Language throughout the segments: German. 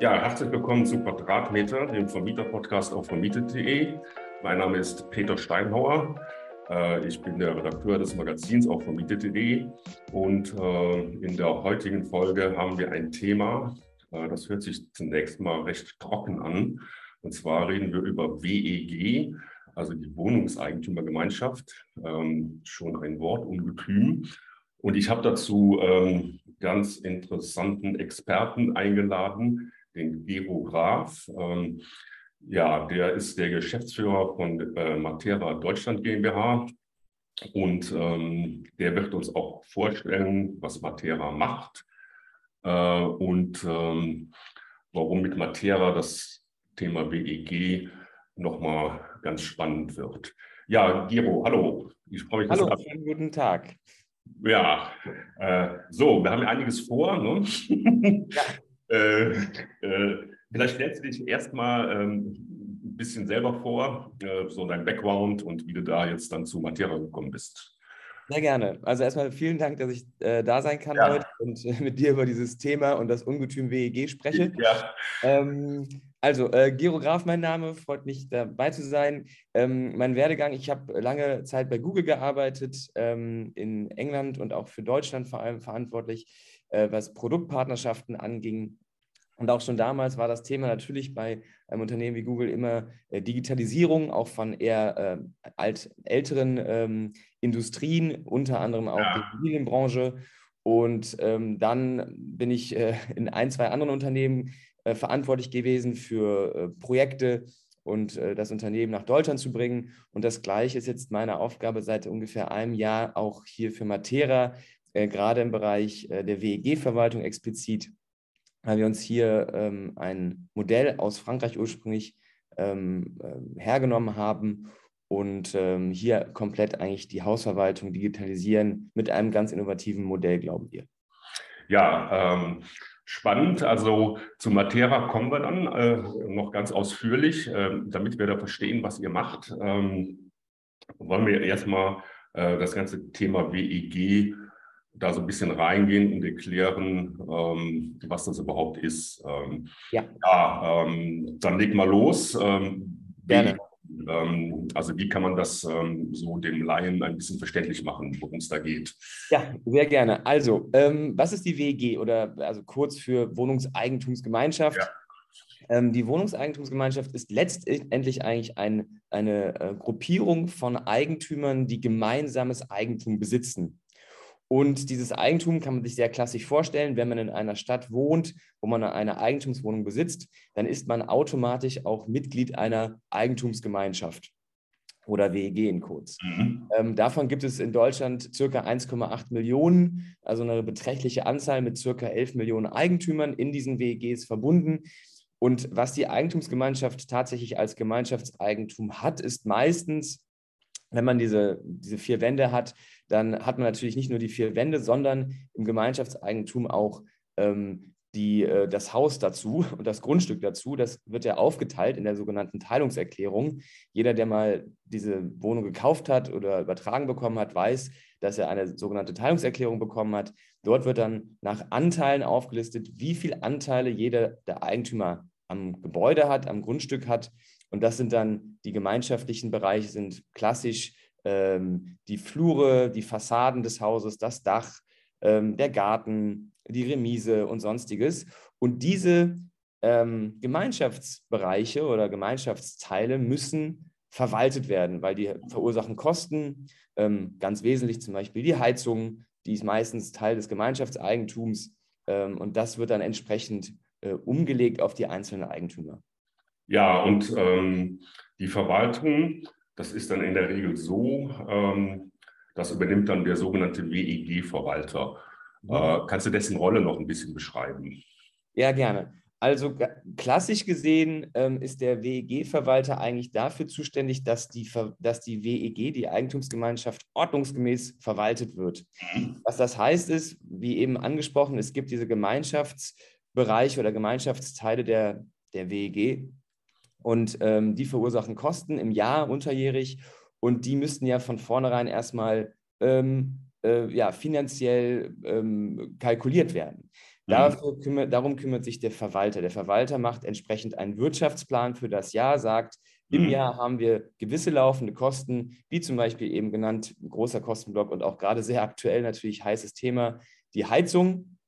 Ja, herzlich willkommen zu Quadratmeter, dem Vermieter-Podcast auf vermietet.de. Mein Name ist Peter Steinhauer. Äh, ich bin der Redakteur des Magazins auf vermietet.de und äh, in der heutigen Folge haben wir ein Thema, äh, das hört sich zunächst mal recht trocken an. Und zwar reden wir über WEG, also die Wohnungseigentümergemeinschaft, ähm, schon ein Wortungetüm. Und ich habe dazu ähm, ganz interessanten Experten eingeladen, den Gero Graf. Ähm, ja, der ist der Geschäftsführer von äh, Matera Deutschland GmbH und ähm, der wird uns auch vorstellen, was Matera macht äh, und ähm, warum mit Matera das Thema WEG nochmal ganz spannend wird. Ja, Gero, hallo. Ich freue mich. Hallo, schönen guten Tag. Ja, äh, so, wir haben einiges vor. Ne? Ja. äh, äh, vielleicht stellst du dich erstmal ähm, ein bisschen selber vor, äh, so dein Background und wie du da jetzt dann zu Matera gekommen bist. Sehr gerne. Also erstmal vielen Dank, dass ich äh, da sein kann ja. heute und äh, mit dir über dieses Thema und das Ungetüm WEG spreche. Ja. Ähm, also, äh, Gero Graf, mein Name, freut mich dabei zu sein. Ähm, mein Werdegang, ich habe lange Zeit bei Google gearbeitet, ähm, in England und auch für Deutschland vor allem verantwortlich, äh, was Produktpartnerschaften anging. Und auch schon damals war das Thema natürlich bei einem Unternehmen wie Google immer äh, Digitalisierung, auch von eher äh, alt, älteren ähm, Industrien, unter anderem auch ja. die Immobilienbranche. Und ähm, dann bin ich äh, in ein, zwei anderen Unternehmen äh, verantwortlich gewesen für äh, Projekte und äh, das Unternehmen nach Deutschland zu bringen. Und das Gleiche ist jetzt meine Aufgabe seit ungefähr einem Jahr auch hier für Matera, gerade im Bereich der WEG-Verwaltung explizit, weil wir uns hier ähm, ein Modell aus Frankreich ursprünglich ähm, hergenommen haben und ähm, hier komplett eigentlich die Hausverwaltung digitalisieren mit einem ganz innovativen Modell, glauben wir. Ja, ähm, spannend. Also zu Matera kommen wir dann äh, noch ganz ausführlich, äh, damit wir da verstehen, was ihr macht. Ähm, wollen wir erstmal äh, das ganze Thema WEG da so ein bisschen reingehen und erklären, ähm, was das überhaupt ist. Ähm, ja, ja ähm, dann leg mal los. Ähm, Gerne. Ähm, also wie kann man das so dem Laien ein bisschen verständlich machen, worum es da geht? Ja, sehr gerne. Also, was ist die WEG oder also kurz für Wohnungseigentumsgemeinschaft? Ja. Die Wohnungseigentumsgemeinschaft ist letztendlich eigentlich ein, eine äh, Gruppierung von Eigentümern, die gemeinsames Eigentum besitzen. Und dieses Eigentum kann man sich sehr klassisch vorstellen. Wenn man in einer Stadt wohnt, wo man eine Eigentumswohnung besitzt, dann ist man automatisch auch Mitglied einer Eigentumsgemeinschaft oder WEG in kurz. Mhm. Ähm, davon gibt es in Deutschland circa 1,8 Millionen, also eine beträchtliche Anzahl mit circa 11 Millionen Eigentümern in diesen WEGs verbunden. Und was die Eigentumsgemeinschaft tatsächlich als Gemeinschaftseigentum hat, ist meistens wenn man diese, diese vier Wände hat, dann hat man natürlich nicht nur die vier Wände, sondern im Gemeinschaftseigentum auch ähm, die, äh, das Haus dazu und das Grundstück dazu. Das wird ja aufgeteilt in der sogenannten Teilungserklärung. Jeder, der mal diese Wohnung gekauft hat oder übertragen bekommen hat, weiß, dass er eine sogenannte Teilungserklärung bekommen hat. Dort wird dann nach Anteilen aufgelistet, wie viele Anteile jeder der Eigentümer am Gebäude hat, am Grundstück hat und das sind dann die gemeinschaftlichen Bereiche, sind klassisch ähm, die Flure, die Fassaden des Hauses, das Dach, ähm, der Garten, die Remise und sonstiges. Und diese ähm, Gemeinschaftsbereiche oder Gemeinschaftsteile müssen verwaltet werden, weil die verursachen Kosten, ähm, ganz wesentlich zum Beispiel die Heizung, die ist meistens Teil des Gemeinschaftseigentums ähm, und das wird dann entsprechend äh, umgelegt auf die einzelnen Eigentümer. Ja, und ähm, die Verwaltung, das ist dann in der Regel so, ähm, das übernimmt dann der sogenannte WEG-Verwalter. Mhm. Äh, kannst du dessen Rolle noch ein bisschen beschreiben? Ja, gerne. Also klassisch gesehen ähm, ist der WEG-Verwalter eigentlich dafür zuständig, dass die, dass die WEG, die Eigentumsgemeinschaft, ordnungsgemäß verwaltet wird. Mhm. Was das heißt ist, wie eben angesprochen, es gibt diese Gemeinschaftsbereiche oder Gemeinschaftsteile der, der WEG, und ähm, die verursachen Kosten im Jahr unterjährig und die müssten ja von vornherein erstmal ähm, äh, ja, finanziell ähm, kalkuliert werden. Dafür kümmert, darum kümmert sich der Verwalter. Der Verwalter macht entsprechend einen Wirtschaftsplan für das Jahr, sagt, im mhm. Jahr haben wir gewisse laufende Kosten, wie zum Beispiel eben genannt, großer Kostenblock und auch gerade sehr aktuell natürlich heißes Thema, die Heizung,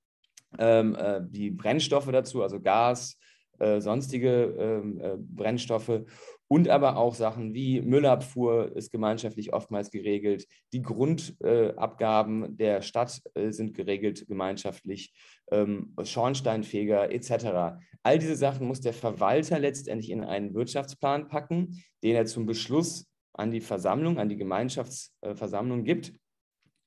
ähm, äh, die Brennstoffe dazu, also Gas, äh, sonstige ähm, äh, Brennstoffe und aber auch Sachen wie Müllabfuhr ist gemeinschaftlich oftmals geregelt. Die Grundabgaben äh, der Stadt äh, sind geregelt gemeinschaftlich, ähm, Schornsteinfeger etc. All diese Sachen muss der Verwalter letztendlich in einen Wirtschaftsplan packen, den er zum Beschluss an die Versammlung, an die Gemeinschaftsversammlung gibt.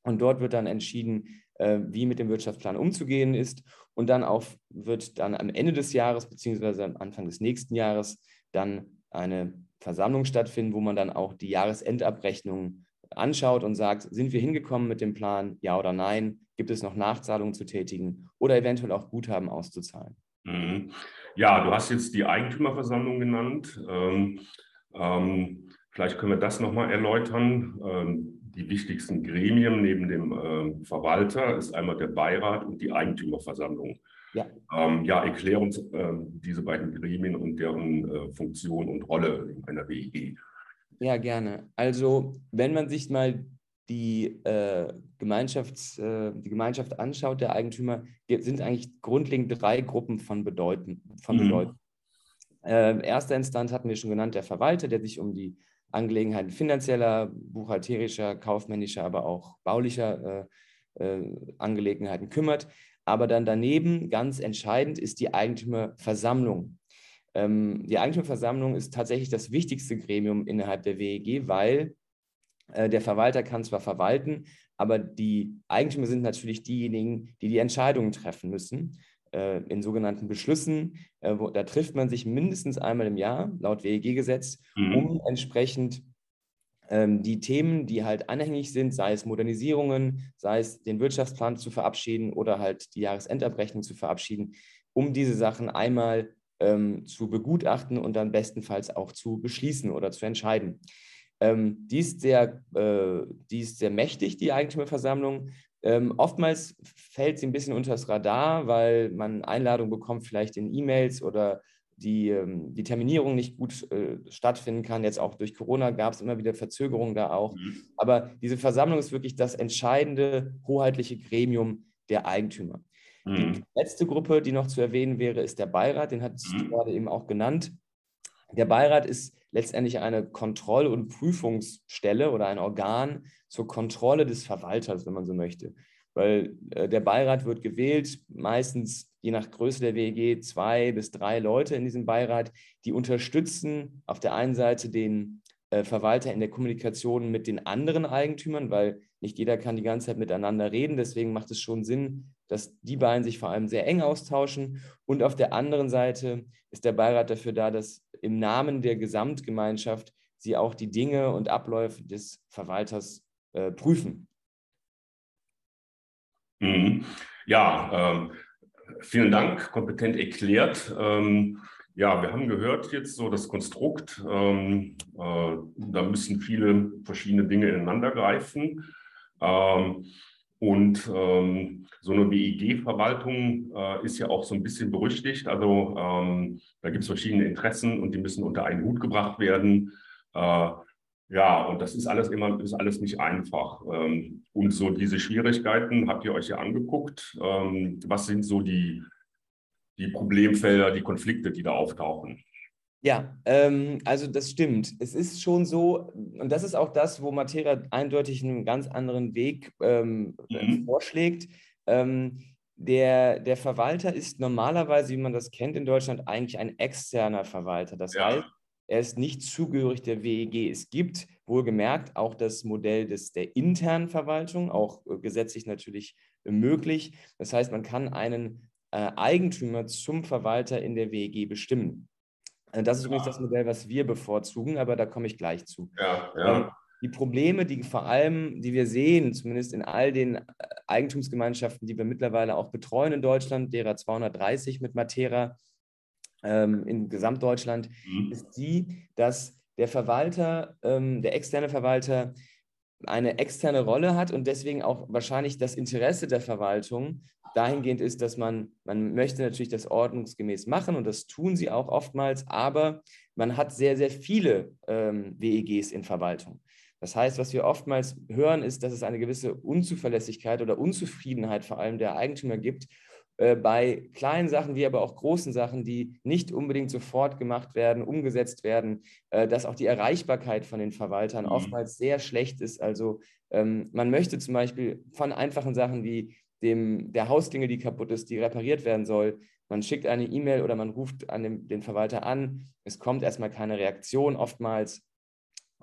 Und dort wird dann entschieden, wie mit dem Wirtschaftsplan umzugehen ist. Und dann auch wird dann am Ende des Jahres beziehungsweise am Anfang des nächsten Jahres dann eine Versammlung stattfinden, wo man dann auch die Jahresendabrechnung anschaut und sagt, sind wir hingekommen mit dem Plan, ja oder nein? Gibt es noch Nachzahlungen zu tätigen oder eventuell auch Guthaben auszuzahlen? Mhm. Ja, du hast jetzt die Eigentümerversammlung genannt. Ähm, ähm, vielleicht können wir das nochmal erläutern. Ähm, die wichtigsten Gremien neben dem äh, Verwalter ist einmal der Beirat und die Eigentümerversammlung. Ja, ähm, ja erklär uns äh, diese beiden Gremien und deren äh, Funktion und Rolle in einer WEG. Ja, gerne. Also, wenn man sich mal die, äh, Gemeinschafts-, äh, die Gemeinschaft anschaut, der Eigentümer, sind eigentlich grundlegend drei Gruppen von Bedeuten. Von mhm. Bedeuten. Äh, erster Instanz hatten wir schon genannt, der Verwalter, der sich um die Angelegenheiten finanzieller, buchhalterischer, kaufmännischer, aber auch baulicher äh, äh, Angelegenheiten kümmert. Aber dann daneben, ganz entscheidend, ist die Eigentümerversammlung. Ähm, die Eigentümerversammlung ist tatsächlich das wichtigste Gremium innerhalb der WEG, weil äh, der Verwalter kann zwar verwalten, aber die Eigentümer sind natürlich diejenigen, die die Entscheidungen treffen müssen äh, in sogenannten Beschlüssen. Äh, wo, da trifft man sich mindestens einmal im Jahr, laut WEG-Gesetz, mhm. um entsprechend ähm, die Themen, die halt anhängig sind, sei es Modernisierungen, sei es den Wirtschaftsplan zu verabschieden oder halt die Jahresendabrechnung zu verabschieden, um diese Sachen einmal ähm, zu begutachten und dann bestenfalls auch zu beschließen oder zu entscheiden. Ähm, die, ist sehr, äh, die ist sehr mächtig, die Eigentümerversammlung. Ähm, oftmals fällt sie ein bisschen unter das Radar, weil man Einladungen bekommt, vielleicht in E-Mails oder die, ähm, die Terminierung nicht gut äh, stattfinden kann. Jetzt auch durch Corona gab es immer wieder Verzögerungen da auch. Mhm. Aber diese Versammlung ist wirklich das entscheidende hoheitliche Gremium der Eigentümer. Mhm. Die letzte Gruppe, die noch zu erwähnen wäre, ist der Beirat. Den hat mhm. gerade eben auch genannt. Der Beirat ist letztendlich eine Kontroll- und Prüfungsstelle oder ein Organ zur Kontrolle des Verwalters, wenn man so möchte. Weil äh, der Beirat wird gewählt, meistens je nach Größe der WEG zwei bis drei Leute in diesem Beirat, die unterstützen auf der einen Seite den äh, Verwalter in der Kommunikation mit den anderen Eigentümern, weil nicht jeder kann die ganze Zeit miteinander reden. Deswegen macht es schon Sinn, dass die beiden sich vor allem sehr eng austauschen. Und auf der anderen Seite ist der Beirat dafür da, dass im Namen der Gesamtgemeinschaft sie auch die Dinge und Abläufe des Verwalters äh, prüfen. Mhm. Ja, ähm, vielen Dank, kompetent erklärt. Ähm, ja, wir haben gehört jetzt so das Konstrukt. Ähm, äh, da müssen viele verschiedene Dinge ineinander greifen. Ähm, und ähm, so eine WIG-Verwaltung äh, ist ja auch so ein bisschen berüchtigt. Also ähm, da gibt es verschiedene Interessen und die müssen unter einen Hut gebracht werden. Äh, ja, und das ist alles immer, ist alles nicht einfach. Ähm, und so diese Schwierigkeiten habt ihr euch ja angeguckt. Ähm, was sind so die, die Problemfelder, die Konflikte, die da auftauchen? Ja, ähm, also das stimmt. Es ist schon so, und das ist auch das, wo Matera eindeutig einen ganz anderen Weg ähm, mhm. vorschlägt. Ähm, der, der Verwalter ist normalerweise, wie man das kennt in Deutschland, eigentlich ein externer Verwalter. Das ja. heißt, er ist nicht zugehörig der WEG. Es gibt wohlgemerkt auch das Modell des, der internen Verwaltung, auch äh, gesetzlich natürlich möglich. Das heißt, man kann einen äh, Eigentümer zum Verwalter in der WEG bestimmen. Äh, das ist übrigens das Modell, was wir bevorzugen, aber da komme ich gleich zu. Ja, ja. Ähm, die Probleme, die vor allem, die wir sehen, zumindest in all den äh, Eigentumsgemeinschaften, die wir mittlerweile auch betreuen in Deutschland, derer 230 mit Matera ähm, in Gesamtdeutschland, mhm. ist die, dass der Verwalter, ähm, der externe Verwalter eine externe Rolle hat und deswegen auch wahrscheinlich das Interesse der Verwaltung dahingehend ist, dass man, man möchte natürlich das ordnungsgemäß machen und das tun sie auch oftmals, aber man hat sehr, sehr viele ähm, WEGs in Verwaltung. Das heißt, was wir oftmals hören, ist, dass es eine gewisse Unzuverlässigkeit oder Unzufriedenheit vor allem der Eigentümer gibt äh, bei kleinen Sachen wie aber auch großen Sachen, die nicht unbedingt sofort gemacht werden, umgesetzt werden, äh, dass auch die Erreichbarkeit von den Verwaltern mhm. oftmals sehr schlecht ist. Also ähm, man möchte zum Beispiel von einfachen Sachen wie dem, der Hausklingel, die kaputt ist, die repariert werden soll, man schickt eine E-Mail oder man ruft an den, den Verwalter an, es kommt erstmal keine Reaktion oftmals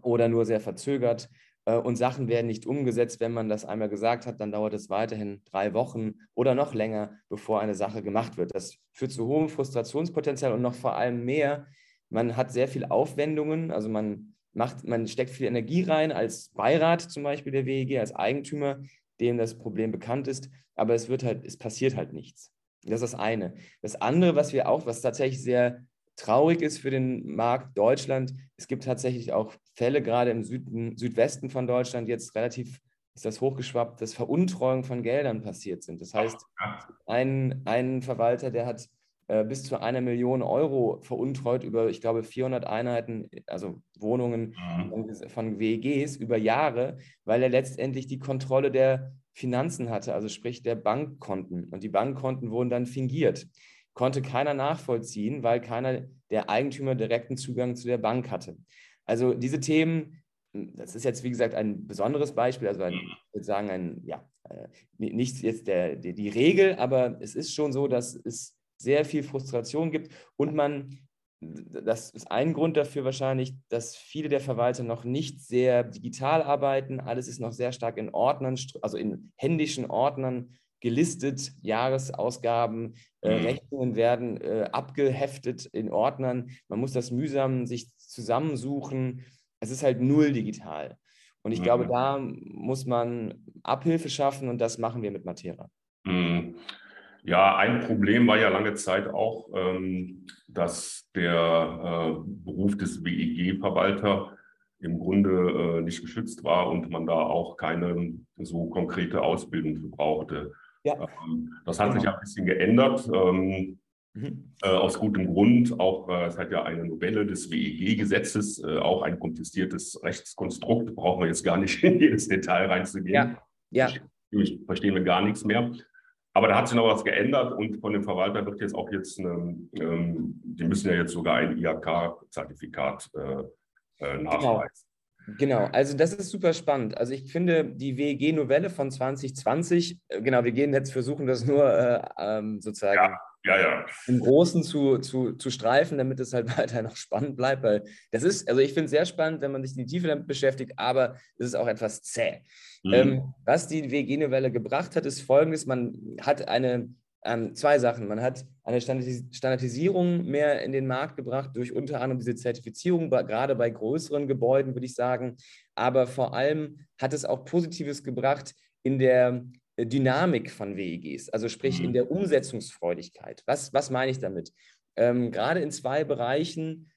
oder nur sehr verzögert. Äh, und Sachen werden nicht umgesetzt. Wenn man das einmal gesagt hat, dann dauert es weiterhin drei Wochen oder noch länger, bevor eine Sache gemacht wird. Das führt zu hohem Frustrationspotenzial und noch vor allem mehr. Man hat sehr viel Aufwendungen, also man macht, man steckt viel Energie rein als Beirat zum Beispiel der WEG, als Eigentümer, dem das Problem bekannt ist, aber es wird halt, es passiert halt nichts. Das ist das eine. Das andere, was wir auch, was tatsächlich sehr traurig ist für den Markt Deutschland, es gibt tatsächlich auch Fälle, gerade im Süden, Südwesten von Deutschland, jetzt relativ ist das hochgeschwappt, dass Veruntreuung von Geldern passiert sind. Das heißt, ein, ein Verwalter, der hat äh, bis zu einer Million Euro veruntreut über, ich glaube, 400 Einheiten, also Wohnungen mhm. von WEGs über Jahre, weil er letztendlich die Kontrolle der Finanzen hatte, also sprich der Bankkonten. Und die Bankkonten wurden dann fingiert konnte keiner nachvollziehen, weil keiner der Eigentümer direkten Zugang zu der Bank hatte. Also diese Themen, das ist jetzt wie gesagt ein besonderes Beispiel, also ein, ich würde sagen, ein, ja, äh, nicht jetzt der, die, die Regel, aber es ist schon so, dass es sehr viel Frustration gibt und man, das ist ein Grund dafür wahrscheinlich, dass viele der Verwalter noch nicht sehr digital arbeiten. Alles ist noch sehr stark in Ordnern, also in händischen Ordnern gelistet, Jahresausgaben, äh, mhm. Rechnungen werden äh, abgeheftet in Ordnern. Man muss das mühsam sich zusammensuchen. Es ist halt null digital. Und ich mhm. glaube, da muss man Abhilfe schaffen und das machen wir mit Matera. Mhm. Ja, ein Problem war ja lange Zeit auch, ähm, dass der äh, Beruf des WEG-Verwalter im Grunde äh, nicht geschützt war und man da auch keine so konkrete Ausbildung für brauchte. Ja. Ähm, das hat genau. sich ein bisschen geändert. Ähm, mhm. äh, aus gutem Grund. Auch äh, es hat ja eine Novelle des WEG-Gesetzes, äh, auch ein kompliziertes Rechtskonstrukt. Brauchen wir jetzt gar nicht in jedes Detail reinzugehen. Ja. ja. Verstehen wir gar nichts mehr. Aber da hat sich noch was geändert und von dem Verwalter wird jetzt auch jetzt, eine, ähm, die müssen ja jetzt sogar ein IHK-Zertifikat äh, äh, genau. nachweisen. Genau, also das ist super spannend. Also ich finde die WEG-Novelle von 2020, äh, genau, wir gehen jetzt versuchen, das nur äh, ähm, sozusagen ja, ja, ja. im Großen zu, zu, zu streifen, damit es halt weiter noch spannend bleibt, weil das ist, also ich finde es sehr spannend, wenn man sich in die Tiefe damit beschäftigt, aber es ist auch etwas zäh. Mhm. Ähm, was die WEG-Novelle gebracht hat, ist folgendes, man hat eine ähm, zwei Sachen. Man hat eine Standardisierung mehr in den Markt gebracht durch unter anderem diese Zertifizierung, gerade bei größeren Gebäuden, würde ich sagen. Aber vor allem hat es auch Positives gebracht in der Dynamik von WEGs, also sprich in mhm. der Umsetzungsfreudigkeit. Was, was meine ich damit? Ähm, gerade in zwei Bereichen,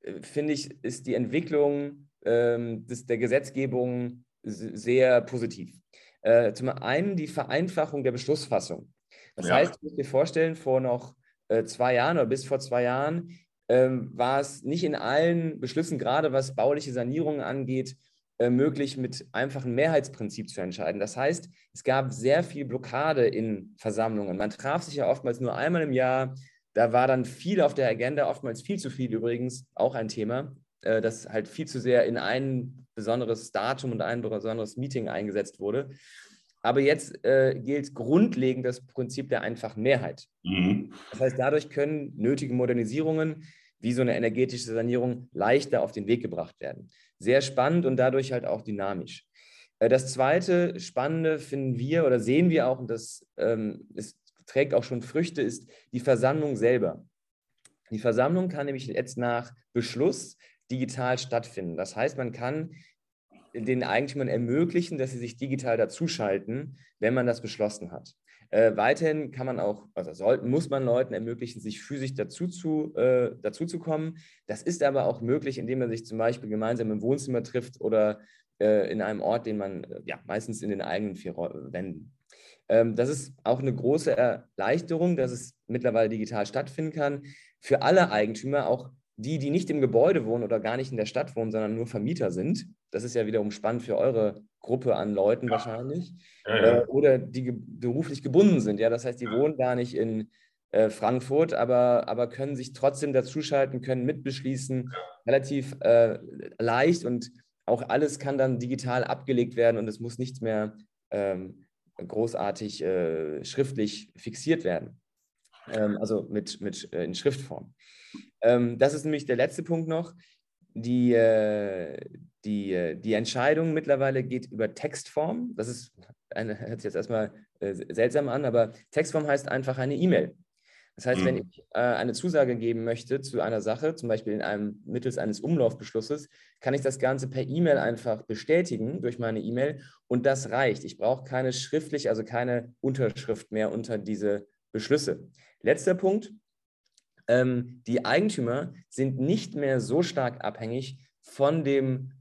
äh, finde ich, ist die Entwicklung ähm, des, der Gesetzgebung sehr positiv. Äh, zum einen die Vereinfachung der Beschlussfassung. Das ja. heißt, du musst dir vorstellen, vor noch äh, zwei Jahren oder bis vor zwei Jahren ähm, war es nicht in allen Beschlüssen, gerade was bauliche Sanierungen angeht, äh, möglich, mit einfachem Mehrheitsprinzip zu entscheiden. Das heißt, es gab sehr viel Blockade in Versammlungen. Man traf sich ja oftmals nur einmal im Jahr. Da war dann viel auf der Agenda, oftmals viel zu viel übrigens, auch ein Thema, äh, das halt viel zu sehr in ein besonderes Datum und ein besonderes Meeting eingesetzt wurde. Aber jetzt äh, gilt grundlegend das Prinzip der einfachen Mehrheit. Mhm. Das heißt, dadurch können nötige Modernisierungen wie so eine energetische Sanierung leichter auf den Weg gebracht werden. Sehr spannend und dadurch halt auch dynamisch. Äh, das zweite Spannende finden wir oder sehen wir auch, und das ähm, ist, trägt auch schon Früchte, ist die Versammlung selber. Die Versammlung kann nämlich jetzt nach Beschluss digital stattfinden. Das heißt, man kann den Eigentümern ermöglichen, dass sie sich digital dazuschalten, wenn man das beschlossen hat. Äh, weiterhin kann man auch, also sollten, muss man Leuten ermöglichen, sich physisch dazu zu, äh, dazu zu kommen. Das ist aber auch möglich, indem man sich zum Beispiel gemeinsam im Wohnzimmer trifft oder äh, in einem Ort, den man äh, ja meistens in den eigenen vier Wänden. Ähm, das ist auch eine große Erleichterung, dass es mittlerweile digital stattfinden kann. Für alle Eigentümer, auch die, die nicht im Gebäude wohnen oder gar nicht in der Stadt wohnen, sondern nur Vermieter sind. Das ist ja wiederum spannend für eure Gruppe an Leuten ja. wahrscheinlich. Ja, ja. Äh, oder die ge beruflich gebunden sind. Ja, das heißt, die wohnen gar nicht in äh, Frankfurt, aber, aber können sich trotzdem dazuschalten, können mitbeschließen, relativ äh, leicht und auch alles kann dann digital abgelegt werden und es muss nichts mehr ähm, großartig äh, schriftlich fixiert werden. Ähm, also mit, mit äh, in Schriftform. Ähm, das ist nämlich der letzte Punkt noch. Die, äh, die, äh, die Entscheidung mittlerweile geht über Textform. Das ist eine, hört sich jetzt erstmal äh, seltsam an, aber Textform heißt einfach eine E-Mail. Das heißt, mhm. wenn ich äh, eine Zusage geben möchte zu einer Sache, zum Beispiel in einem, mittels eines Umlaufbeschlusses, kann ich das Ganze per E-Mail einfach bestätigen durch meine E-Mail und das reicht. Ich brauche keine schriftlich, also keine Unterschrift mehr unter diese Beschlüsse. Letzter Punkt. Ähm, die Eigentümer sind nicht mehr so stark abhängig von dem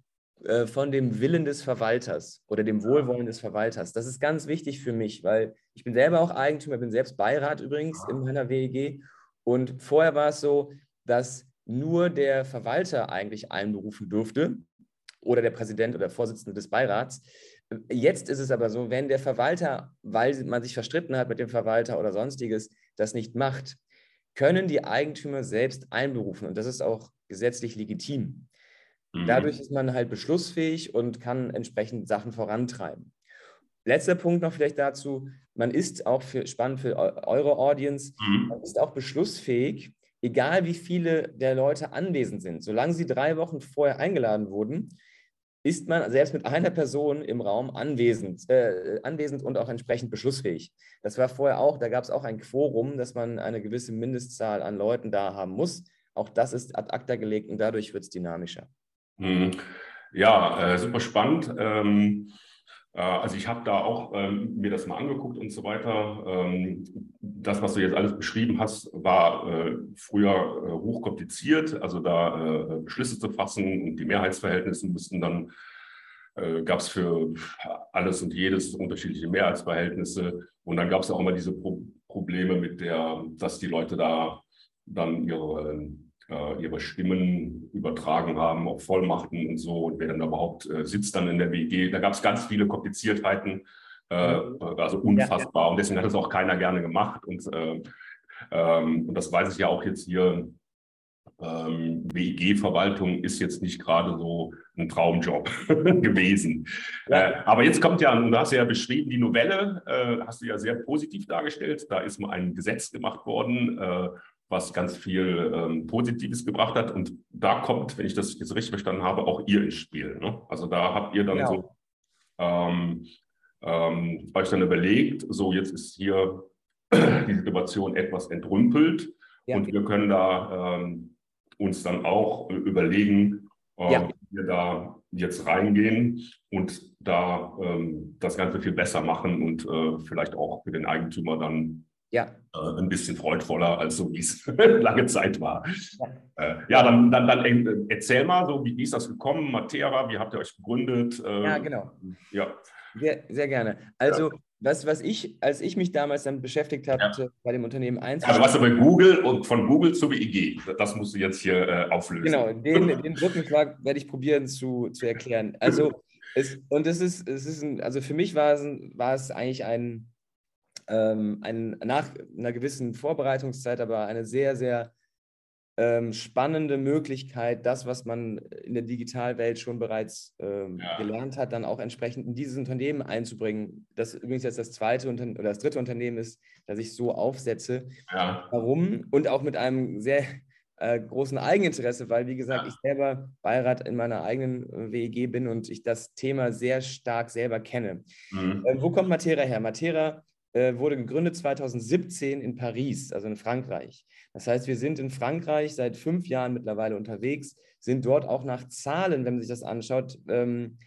äh, von dem Willen des Verwalters oder dem Wohlwollen des Verwalters. Das ist ganz wichtig für mich, weil ich bin selber auch Eigentümer, bin selbst Beirat übrigens in meiner WEG. Und vorher war es so, dass nur der Verwalter eigentlich einberufen durfte oder der Präsident oder der Vorsitzende des Beirats. Jetzt ist es aber so, wenn der Verwalter, weil man sich verstritten hat mit dem Verwalter oder sonstiges, das nicht macht, können die Eigentümer selbst einberufen. Und das ist auch gesetzlich legitim. Mhm. Dadurch ist man halt beschlussfähig und kann entsprechend Sachen vorantreiben. Letzter Punkt noch vielleicht dazu, man ist auch für, spannend für eure Audience, mhm. man ist auch beschlussfähig, egal wie viele der Leute anwesend sind. Solange sie drei Wochen vorher eingeladen wurden, ist man selbst mit einer Person im Raum anwesend, äh, anwesend und auch entsprechend beschlussfähig. Das war vorher auch, da gab es auch ein Quorum, dass man eine gewisse Mindestzahl an Leuten da haben muss. Auch das ist ad acta gelegt und dadurch wird es dynamischer. Mhm. Ja, äh, super spannend. Ähm, äh, also ich habe da auch ähm, mir das mal angeguckt und so weiter. Ähm, das, was du jetzt alles beschrieben hast, war äh, früher äh, hochkompliziert. Also da äh, Beschlüsse zu fassen und die Mehrheitsverhältnisse müssten dann äh, gab es für alles und jedes unterschiedliche Mehrheitsverhältnisse. Und dann gab es auch immer diese Pro Probleme mit der, dass die Leute da dann ihre äh, ihre Stimmen übertragen haben, auch Vollmachten und so, und wer dann überhaupt äh, sitzt dann in der WG. Da gab es ganz viele Kompliziertheiten, äh, mhm. also unfassbar. Und deswegen hat es auch keiner gerne gemacht. Und, äh, ähm, und das weiß ich ja auch jetzt hier. Ähm, WEG-Verwaltung ist jetzt nicht gerade so ein Traumjob gewesen. Äh, aber jetzt kommt ja, du hast ja beschrieben, die Novelle äh, hast du ja sehr positiv dargestellt. Da ist mal ein Gesetz gemacht worden, äh, was ganz viel ähm, Positives gebracht hat. Und da kommt, wenn ich das jetzt richtig verstanden habe, auch ihr ins Spiel. Ne? Also da habt ihr dann ja. so ähm, ähm, euch dann überlegt, so jetzt ist hier die Situation etwas entrümpelt ja. und wir können da ähm, uns dann auch überlegen, äh, ja. wie wir da jetzt reingehen und da ähm, das Ganze viel besser machen und äh, vielleicht auch für den Eigentümer dann ja. Äh, ein bisschen freudvoller, als so wie es lange Zeit war. Ja, äh, ja dann, dann, dann äh, erzähl mal, so wie, wie ist das gekommen? Matera, wie habt ihr euch gegründet? Äh, ja, genau. Ja. Sehr, sehr gerne. Also, ja. was, was ich, als ich mich damals damit beschäftigt habe, ja. bei dem Unternehmen 1. Also, was du bei Google und von Google zu WIG, das musst du jetzt hier äh, auflösen. Genau, den, den Brückenschlag werde ich probieren zu, zu erklären. Also, es, und es ist, es ist ein, also für mich war es, war es eigentlich ein, ähm, ein, nach einer gewissen Vorbereitungszeit aber eine sehr, sehr ähm, spannende Möglichkeit, das, was man in der Digitalwelt schon bereits ähm, ja. gelernt hat, dann auch entsprechend in dieses Unternehmen einzubringen. Das übrigens jetzt das zweite Unter oder das dritte Unternehmen ist, das ich so aufsetze. Ja. Warum? Und auch mit einem sehr äh, großen Eigeninteresse, weil, wie gesagt, ja. ich selber Beirat in meiner eigenen äh, WEG bin und ich das Thema sehr stark selber kenne. Mhm. Äh, wo kommt Matera her? Matera äh, wurde gegründet 2017 in Paris, also in Frankreich. Das heißt, wir sind in Frankreich seit fünf Jahren mittlerweile unterwegs, sind dort auch nach Zahlen, wenn man sich das anschaut, ähm,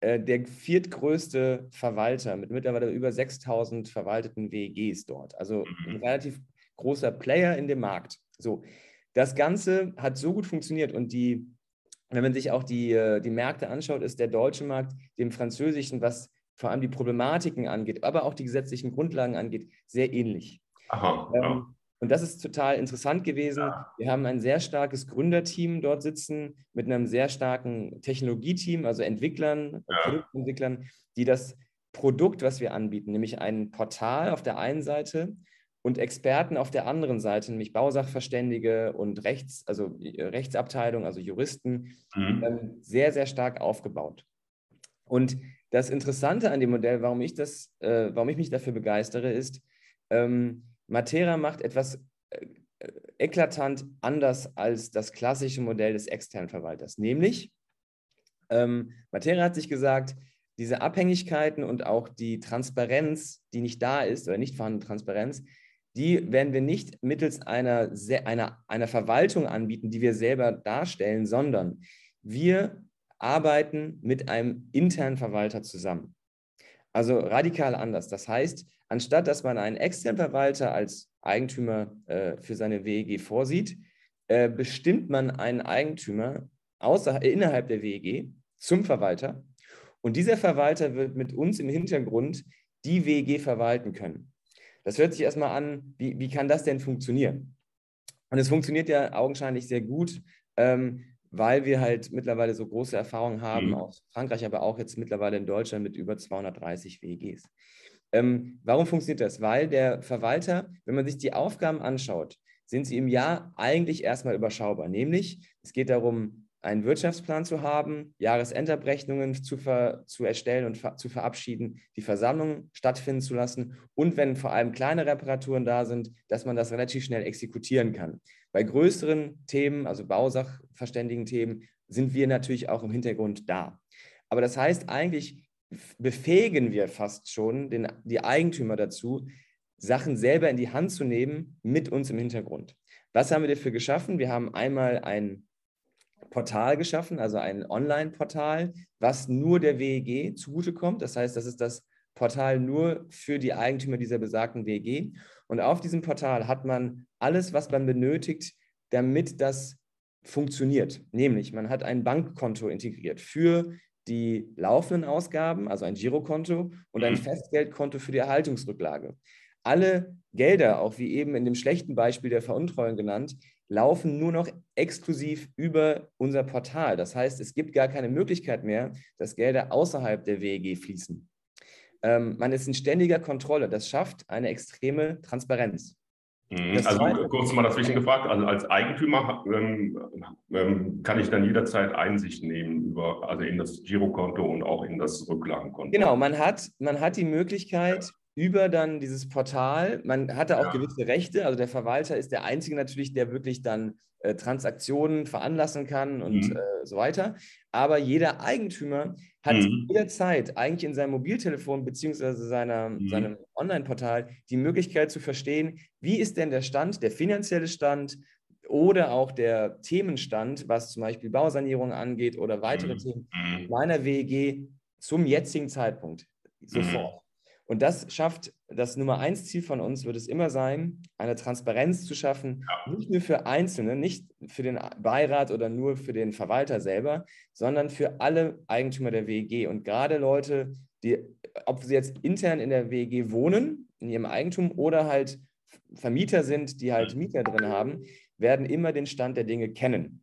äh, der viertgrößte Verwalter mit mittlerweile über 6000 verwalteten WEGs dort. Also ein mhm. relativ großer Player in dem Markt. So, das Ganze hat so gut funktioniert und die, wenn man sich auch die, äh, die Märkte anschaut, ist der deutsche Markt dem französischen, was vor allem die Problematiken angeht, aber auch die gesetzlichen Grundlagen angeht, sehr ähnlich. Aha, ähm, ja. Und das ist total interessant gewesen. Ja. Wir haben ein sehr starkes Gründerteam dort sitzen mit einem sehr starken Technologieteam, also Entwicklern, ja. Produktentwicklern, die das Produkt, was wir anbieten, nämlich ein Portal auf der einen Seite und Experten auf der anderen Seite, nämlich Bausachverständige und Rechts, also äh, Rechtsabteilung, also Juristen, mhm. Ähm, sehr, sehr stark aufgebaut. Und das Interessante an dem Modell, warum ich, das, äh, warum ich mich dafür begeistere, ist, ähm, Matera macht etwas äh, eklatant anders als das klassische Modell des externen Verwalters. Nämlich, ähm, Matera hat sich gesagt, diese Abhängigkeiten und auch die Transparenz, die nicht da ist oder nicht vorhandene Transparenz, die werden wir nicht mittels einer, einer, einer Verwaltung anbieten, die wir selber darstellen, sondern wir arbeiten mit einem internen Verwalter zusammen. Also radikal anders. Das heißt, anstatt dass man einen externen Verwalter als Eigentümer äh, für seine WEG vorsieht, äh, bestimmt man einen Eigentümer außer, innerhalb der WEG zum Verwalter. Und dieser Verwalter wird mit uns im Hintergrund die WEG verwalten können. Das hört sich erstmal an, wie, wie kann das denn funktionieren? Und es funktioniert ja augenscheinlich sehr gut. Ähm, weil wir halt mittlerweile so große Erfahrungen haben mhm. aus Frankreich, aber auch jetzt mittlerweile in Deutschland mit über 230 WEGs. Ähm, warum funktioniert das? Weil der Verwalter, wenn man sich die Aufgaben anschaut, sind sie im Jahr eigentlich erstmal überschaubar. Nämlich, es geht darum, einen Wirtschaftsplan zu haben, Jahresendabrechnungen zu, ver, zu erstellen und ver, zu verabschieden, die Versammlung stattfinden zu lassen und wenn vor allem kleine Reparaturen da sind, dass man das relativ schnell exekutieren kann. Bei größeren Themen, also bausachverständigen Themen, sind wir natürlich auch im Hintergrund da. Aber das heißt, eigentlich befähigen wir fast schon den, die Eigentümer dazu, Sachen selber in die Hand zu nehmen mit uns im Hintergrund. Was haben wir dafür geschaffen? Wir haben einmal ein Portal geschaffen, also ein Online-Portal, was nur der WEG zugutekommt. Das heißt, das ist das Portal nur für die Eigentümer dieser besagten WEG. Und auf diesem Portal hat man alles, was man benötigt, damit das funktioniert. Nämlich, man hat ein Bankkonto integriert für die laufenden Ausgaben, also ein Girokonto und ein mhm. Festgeldkonto für die Erhaltungsrücklage. Alle Gelder, auch wie eben in dem schlechten Beispiel der Veruntreuung genannt, laufen nur noch exklusiv über unser Portal. Das heißt, es gibt gar keine Möglichkeit mehr, dass Gelder außerhalb der WEG fließen. Ähm, man ist in ständiger Kontrolle. Das schafft eine extreme Transparenz. Mhm. Das also zweite, kurz mal dazwischen gefragt, also als Eigentümer ähm, ähm, kann ich dann jederzeit Einsicht nehmen über, also in das Girokonto und auch in das Rücklagenkonto. Genau, man hat, man hat die Möglichkeit, über dann dieses Portal, man hatte auch ja. gewisse Rechte, also der Verwalter ist der Einzige natürlich, der wirklich dann äh, Transaktionen veranlassen kann und mhm. äh, so weiter. Aber jeder Eigentümer hat mhm. jederzeit eigentlich in seinem Mobiltelefon beziehungsweise seiner, mhm. seinem Online-Portal die Möglichkeit zu verstehen, wie ist denn der Stand, der finanzielle Stand oder auch der Themenstand, was zum Beispiel Bausanierung angeht oder weitere mhm. Themen mhm. meiner WEG zum jetzigen Zeitpunkt, sofort. Und das schafft, das Nummer eins Ziel von uns wird es immer sein, eine Transparenz zu schaffen, ja. nicht nur für Einzelne, nicht für den Beirat oder nur für den Verwalter selber, sondern für alle Eigentümer der WEG. Und gerade Leute, die, ob sie jetzt intern in der WEG wohnen, in ihrem Eigentum oder halt Vermieter sind, die halt Mieter drin haben, werden immer den Stand der Dinge kennen.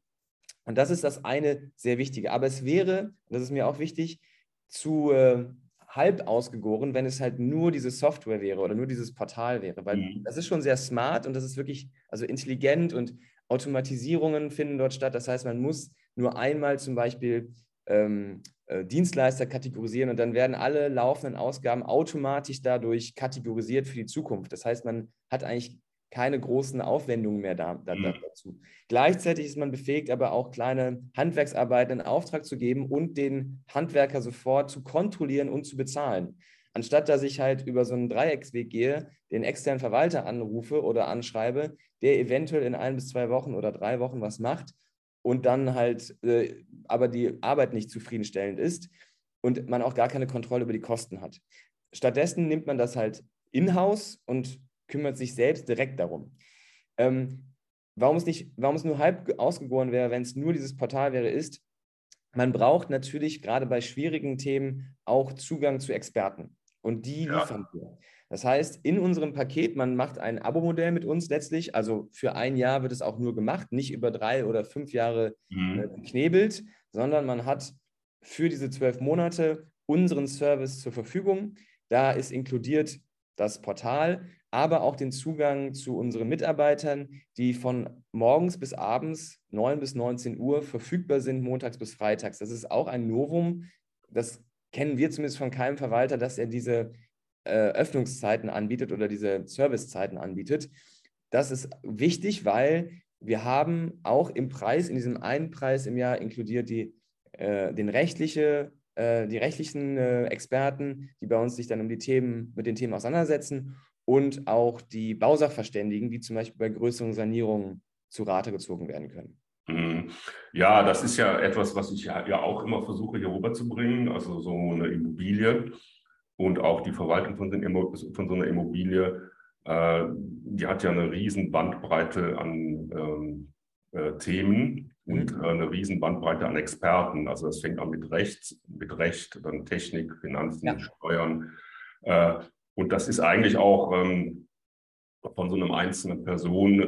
Und das ist das eine sehr Wichtige. Aber es wäre, das ist mir auch wichtig, zu, äh, halb ausgegoren, wenn es halt nur diese Software wäre oder nur dieses Portal wäre, weil mhm. das ist schon sehr smart und das ist wirklich also intelligent und Automatisierungen finden dort statt. Das heißt, man muss nur einmal zum Beispiel ähm, äh, Dienstleister kategorisieren und dann werden alle laufenden Ausgaben automatisch dadurch kategorisiert für die Zukunft. Das heißt, man hat eigentlich keine großen Aufwendungen mehr da, da, mhm. dazu. Gleichzeitig ist man befähigt, aber auch kleine Handwerksarbeiten in Auftrag zu geben und den Handwerker sofort zu kontrollieren und zu bezahlen. Anstatt dass ich halt über so einen Dreiecksweg gehe, den externen Verwalter anrufe oder anschreibe, der eventuell in ein bis zwei Wochen oder drei Wochen was macht und dann halt äh, aber die Arbeit nicht zufriedenstellend ist und man auch gar keine Kontrolle über die Kosten hat. Stattdessen nimmt man das halt in-house und kümmert sich selbst direkt darum. Ähm, warum, es nicht, warum es nur halb ausgegoren wäre, wenn es nur dieses Portal wäre, ist, man braucht natürlich gerade bei schwierigen Themen auch Zugang zu Experten. Und die ja. liefern wir. Das heißt, in unserem Paket, man macht ein Abo-Modell mit uns letztlich, also für ein Jahr wird es auch nur gemacht, nicht über drei oder fünf Jahre mhm. äh, geknebelt, sondern man hat für diese zwölf Monate unseren Service zur Verfügung. Da ist inkludiert das Portal, aber auch den Zugang zu unseren Mitarbeitern, die von morgens bis abends 9 bis 19 Uhr verfügbar sind, montags bis freitags. Das ist auch ein Novum. Das kennen wir zumindest von keinem Verwalter, dass er diese äh, Öffnungszeiten anbietet oder diese Servicezeiten anbietet. Das ist wichtig, weil wir haben auch im Preis, in diesem einen Preis im Jahr inkludiert die, äh, den rechtliche, äh, die rechtlichen äh, Experten, die bei uns sich dann um die Themen, mit den Themen auseinandersetzen und auch die Bausachverständigen, die zum Beispiel bei größeren Sanierungen zu Rate gezogen werden können. Mhm. Ja, das ist ja etwas, was ich ja auch immer versuche hier rüberzubringen. Also so eine Immobilie und auch die Verwaltung von, so einer Immobilie, äh, die hat ja eine riesen Bandbreite an ähm, äh, Themen und mhm. äh, eine riesen Bandbreite an Experten. Also das fängt an mit Recht, mit Recht, dann Technik, Finanzen, ja. Steuern. Und das ist eigentlich auch ähm, von so einer einzelnen Person äh,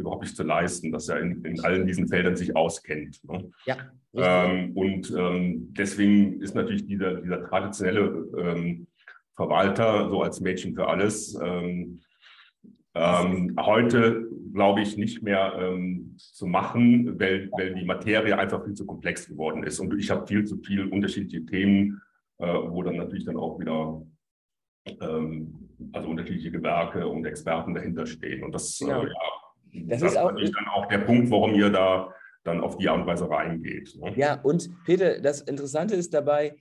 überhaupt nicht zu leisten, dass er in, in allen diesen Feldern sich auskennt. Ne? Ja. Ähm, und ähm, deswegen ist natürlich dieser, dieser traditionelle ähm, Verwalter so als Mädchen für alles ähm, ähm, heute, glaube ich, nicht mehr zu machen, weil, weil die Materie einfach viel zu komplex geworden ist. Und ich habe viel zu viele unterschiedliche Themen, äh, wo dann natürlich dann auch wieder also unterschiedliche Gewerke und Experten dahinter stehen. Und das, genau. äh, ja, das, das ist auch, natürlich dann auch der Punkt, warum ihr da dann auf die Art und Weise reingeht. Ne? Ja, und Peter, das Interessante ist dabei,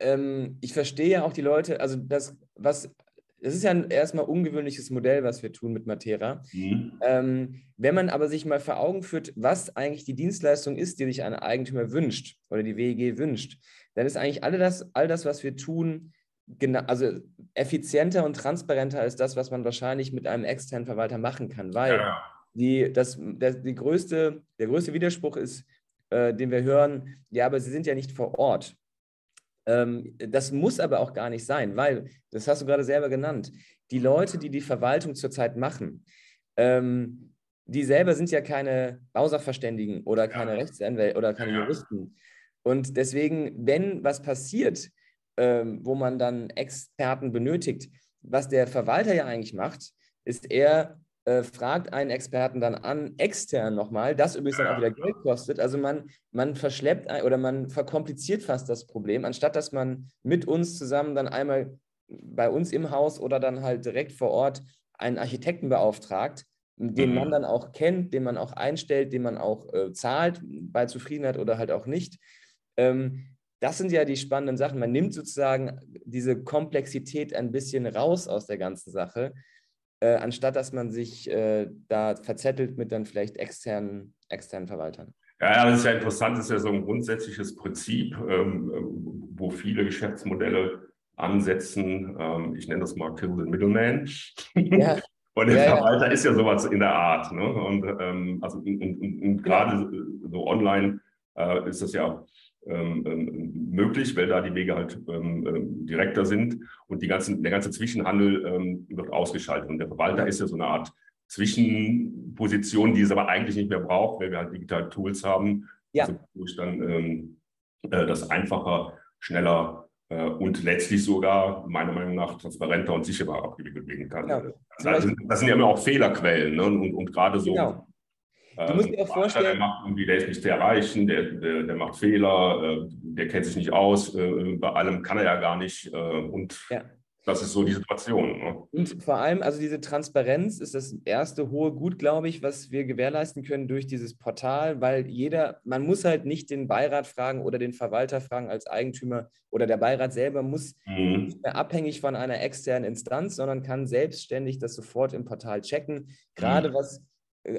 ähm, ich verstehe ja auch die Leute, also das, was, das ist ja ein erstmal ungewöhnliches Modell, was wir tun mit Matera. Mhm. Ähm, wenn man aber sich mal vor Augen führt, was eigentlich die Dienstleistung ist, die sich ein Eigentümer wünscht oder die WEG wünscht, dann ist eigentlich all das, all das was wir tun, genau, also effizienter und transparenter als das, was man wahrscheinlich mit einem externen Verwalter machen kann, weil ja. die, das, der, die größte, der größte Widerspruch ist, äh, den wir hören, ja, aber sie sind ja nicht vor Ort. Ähm, das muss aber auch gar nicht sein, weil, das hast du gerade selber genannt, die Leute, die die Verwaltung zurzeit machen, ähm, die selber sind ja keine Bausachverständigen oder keine Rechtsanwälte oder keine Juristen. Und deswegen, wenn was passiert, ähm, wo man dann Experten benötigt. Was der Verwalter ja eigentlich macht, ist er äh, fragt einen Experten dann an, extern nochmal, das übrigens dann auch wieder Geld kostet. Also man, man verschleppt ein, oder man verkompliziert fast das Problem, anstatt dass man mit uns zusammen dann einmal bei uns im Haus oder dann halt direkt vor Ort einen Architekten beauftragt, den man mhm. dann auch kennt, den man auch einstellt, den man auch äh, zahlt bei Zufriedenheit oder halt auch nicht. Ähm, das sind ja die spannenden Sachen. Man nimmt sozusagen diese Komplexität ein bisschen raus aus der ganzen Sache, äh, anstatt dass man sich äh, da verzettelt mit dann vielleicht externen, externen Verwaltern. Ja, das ist ja interessant, das ist ja so ein grundsätzliches Prinzip, ähm, wo viele Geschäftsmodelle ansetzen. Ähm, ich nenne das mal Kill the Middleman. Ja. Und der ja, Verwalter ja. ist ja sowas in der Art. Ne? Und, ähm, also, und, und, und gerade so online äh, ist das ja ähm, ähm, möglich, weil da die Wege halt ähm, ähm, direkter sind und die ganzen, der ganze Zwischenhandel ähm, wird ausgeschaltet. Und der Verwalter ist ja so eine Art Zwischenposition, die es aber eigentlich nicht mehr braucht, weil wir halt digitale Tools haben, ja. also, wo ich dann ähm, äh, das einfacher, schneller äh, und letztlich sogar meiner Meinung nach transparenter und sicherer abgewickelt werden kann. Genau. Also, das sind ja immer auch Fehlerquellen ne? und, und gerade so genau. Du musst dir auch vorstellen. Der macht irgendwie, der ist nicht zu erreichen, der, der, der macht Fehler, äh, der kennt sich nicht aus, äh, bei allem kann er ja gar nicht. Äh, und ja. das ist so die Situation. Ne? Und vor allem, also diese Transparenz ist das erste hohe Gut, glaube ich, was wir gewährleisten können durch dieses Portal, weil jeder, man muss halt nicht den Beirat fragen oder den Verwalter fragen als Eigentümer oder der Beirat selber muss mhm. nicht mehr abhängig von einer externen Instanz, sondern kann selbstständig das sofort im Portal checken. Gerade mhm. was äh,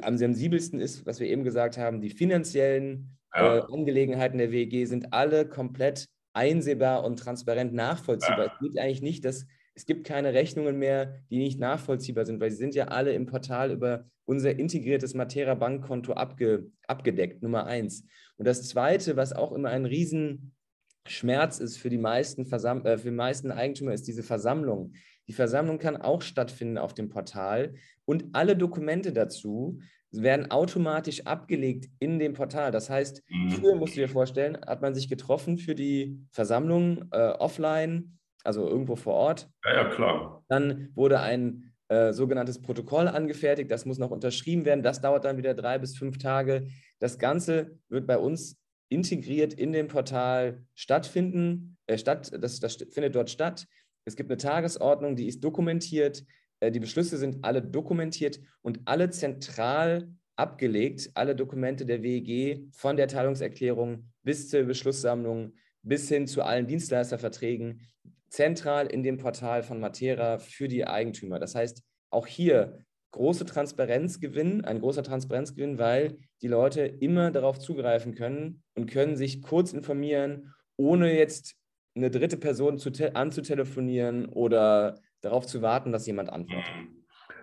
am sensibelsten ist, was wir eben gesagt haben, die finanziellen ja. äh, Angelegenheiten der WEG sind alle komplett einsehbar und transparent nachvollziehbar. Ja. Es geht eigentlich nicht, dass es gibt keine Rechnungen mehr, die nicht nachvollziehbar sind, weil sie sind ja alle im Portal über unser integriertes Matera Bankkonto abge, abgedeckt, Nummer eins. Und das Zweite, was auch immer ein Riesenschmerz ist für die meisten, Versam äh, für die meisten Eigentümer, ist diese Versammlung. Die Versammlung kann auch stattfinden auf dem Portal und alle Dokumente dazu werden automatisch abgelegt in dem Portal. Das heißt, mhm. früher musst du dir vorstellen, hat man sich getroffen für die Versammlung äh, offline, also irgendwo vor Ort. Ja, ja, klar. Dann wurde ein äh, sogenanntes Protokoll angefertigt, das muss noch unterschrieben werden. Das dauert dann wieder drei bis fünf Tage. Das Ganze wird bei uns integriert in dem Portal stattfinden. Äh, statt, das, das findet dort statt. Es gibt eine Tagesordnung, die ist dokumentiert. Äh, die Beschlüsse sind alle dokumentiert und alle zentral abgelegt, alle Dokumente der WEG von der Teilungserklärung bis zur Beschlusssammlung bis hin zu allen Dienstleisterverträgen zentral in dem Portal von Matera für die Eigentümer. Das heißt, auch hier große Transparenzgewinn, ein großer Transparenzgewinn, weil die Leute immer darauf zugreifen können und können sich kurz informieren, ohne jetzt eine dritte Person zu anzutelefonieren oder darauf zu warten, dass jemand antwortet.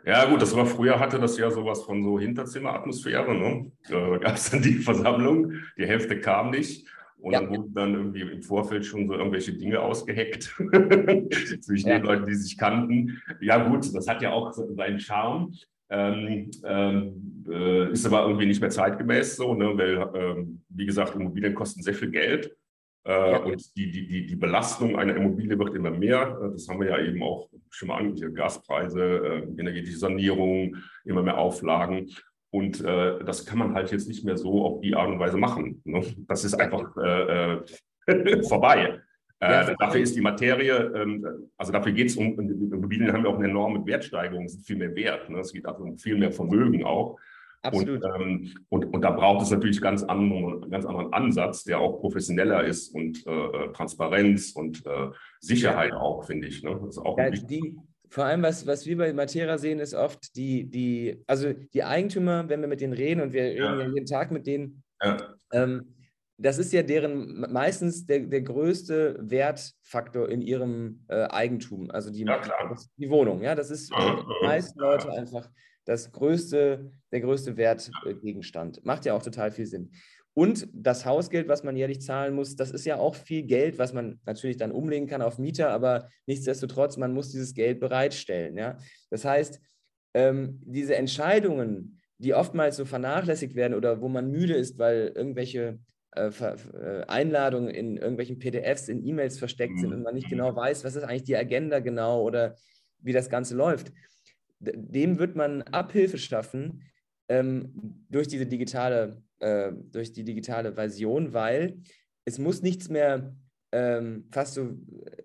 Ja, gut, das war früher, hatte das ja sowas von so Hinterzimmeratmosphäre. Ne? Da gab es dann die Versammlung, die Hälfte kam nicht. Und ja. dann wurden dann irgendwie im Vorfeld schon so irgendwelche Dinge ausgeheckt zwischen ja. den Leuten, die sich kannten. Ja, gut, das hat ja auch seinen Charme. Ähm, ähm, äh, ist aber irgendwie nicht mehr zeitgemäß so, ne? weil, ähm, wie gesagt, Immobilien kosten sehr viel Geld. Äh, ja. Und die, die, die, die Belastung einer Immobilie wird immer mehr. Äh, das haben wir ja eben auch schon mal angesehen. Gaspreise, äh, energetische Sanierung, immer mehr Auflagen. Und äh, das kann man halt jetzt nicht mehr so auf die Art und Weise machen. Ne? Das ist einfach äh, vorbei. Ja, dafür ist die Materie, ähm, also dafür geht es um, Immobilien haben ja auch eine enorme Wertsteigerung, sind viel mehr wert. Ne? Es geht also um viel mehr Vermögen auch. Absolut. Und, ähm, und, und, da braucht es natürlich ganz anderen, ganz anderen Ansatz, der auch professioneller ist und äh, Transparenz und äh, Sicherheit ja. auch, finde ich. Ne? Das ist auch ja, die, vor allem, was, was wir bei Matera sehen, ist oft die, die, also die Eigentümer, wenn wir mit denen reden und wir reden ja jeden Tag mit denen, ähm, das ist ja deren meistens der, der größte Wertfaktor in ihrem äh, Eigentum, also die, ja, die Wohnung. Ja, das ist für die meisten Leute einfach das größte, der größte Wertgegenstand. Macht ja auch total viel Sinn. Und das Hausgeld, was man jährlich zahlen muss, das ist ja auch viel Geld, was man natürlich dann umlegen kann auf Mieter, aber nichtsdestotrotz, man muss dieses Geld bereitstellen. Ja? Das heißt, ähm, diese Entscheidungen, die oftmals so vernachlässigt werden oder wo man müde ist, weil irgendwelche äh, äh Einladungen in irgendwelchen PDFs, in E-Mails versteckt sind und man nicht genau weiß, was ist eigentlich die Agenda genau oder wie das Ganze läuft dem wird man Abhilfe schaffen ähm, durch diese digitale, äh, durch die digitale Version, weil es muss nichts mehr ähm, fast so äh,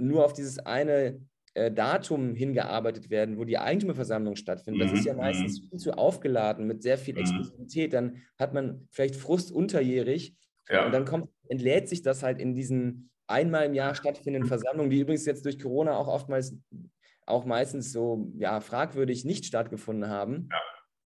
nur auf dieses eine äh, Datum hingearbeitet werden, wo die Eigentümerversammlung stattfindet. Das ist ja mhm, meistens mhm. viel zu aufgeladen mit sehr viel mhm. Exklusivität. Dann hat man vielleicht Frust unterjährig ja. und dann kommt, entlädt sich das halt in diesen einmal im Jahr stattfindenden Versammlungen, die übrigens jetzt durch Corona auch oftmals auch meistens so ja, fragwürdig nicht stattgefunden haben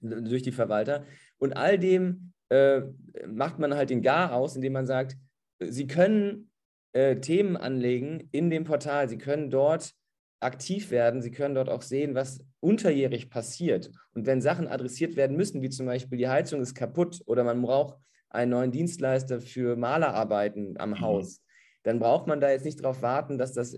ja. durch die Verwalter. Und all dem äh, macht man halt den Gar aus, indem man sagt, Sie können äh, Themen anlegen in dem Portal, Sie können dort aktiv werden, Sie können dort auch sehen, was unterjährig passiert. Und wenn Sachen adressiert werden müssen, wie zum Beispiel die Heizung ist kaputt oder man braucht einen neuen Dienstleister für Malerarbeiten am mhm. Haus, dann braucht man da jetzt nicht darauf warten, dass das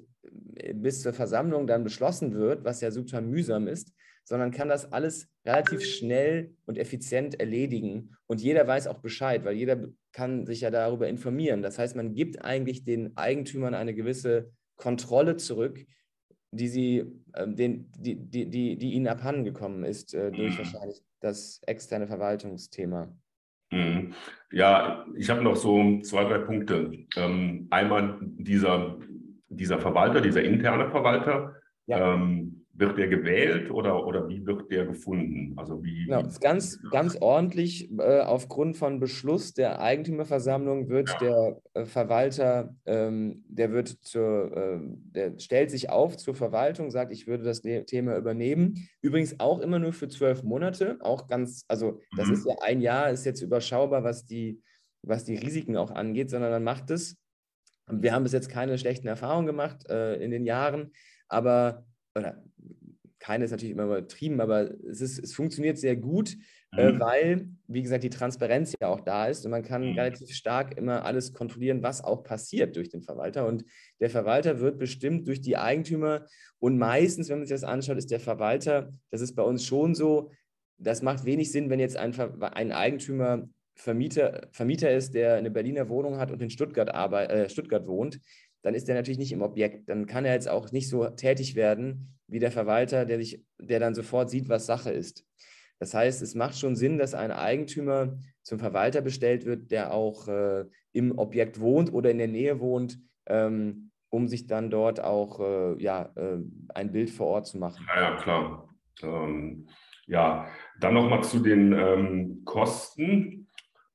äh, bis zur Versammlung dann beschlossen wird, was ja super mühsam ist, sondern kann das alles relativ schnell und effizient erledigen. Und jeder weiß auch Bescheid, weil jeder kann sich ja darüber informieren. Das heißt, man gibt eigentlich den Eigentümern eine gewisse Kontrolle zurück, die, sie, äh, den, die, die, die, die ihnen abhanden gekommen ist äh, durch mhm. wahrscheinlich das externe Verwaltungsthema. Mhm. Ja, ich habe noch so zwei, drei Punkte. Ähm, einmal dieser, dieser Verwalter, dieser interne Verwalter. Ja. Ähm, wird der gewählt oder, oder wie wird der gefunden? Also wie, genau, wie ganz, ganz ordentlich äh, aufgrund von Beschluss der Eigentümerversammlung wird ja. der äh, Verwalter, ähm, der wird zur, äh, der stellt sich auf zur Verwaltung, sagt, ich würde das Thema übernehmen. Übrigens auch immer nur für zwölf Monate, auch ganz, also das mhm. ist ja ein Jahr, ist jetzt überschaubar, was die, was die Risiken auch angeht, sondern man macht es. Wir haben bis jetzt keine schlechten Erfahrungen gemacht äh, in den Jahren aber, oder keine ist natürlich immer übertrieben, aber es, ist, es funktioniert sehr gut, äh, mhm. äh, weil, wie gesagt, die Transparenz ja auch da ist und man kann mhm. relativ stark immer alles kontrollieren, was auch passiert durch den Verwalter. Und der Verwalter wird bestimmt durch die Eigentümer und meistens, wenn man sich das anschaut, ist der Verwalter, das ist bei uns schon so, das macht wenig Sinn, wenn jetzt ein, ein Eigentümer Vermieter, Vermieter ist, der eine Berliner Wohnung hat und in Stuttgart, arbeit, äh, Stuttgart wohnt, dann ist er natürlich nicht im Objekt. Dann kann er jetzt auch nicht so tätig werden wie der Verwalter, der, sich, der dann sofort sieht, was Sache ist. Das heißt, es macht schon Sinn, dass ein Eigentümer zum Verwalter bestellt wird, der auch äh, im Objekt wohnt oder in der Nähe wohnt, ähm, um sich dann dort auch äh, ja, äh, ein Bild vor Ort zu machen. Ja, ja klar. Ähm, ja, dann nochmal zu den ähm, Kosten.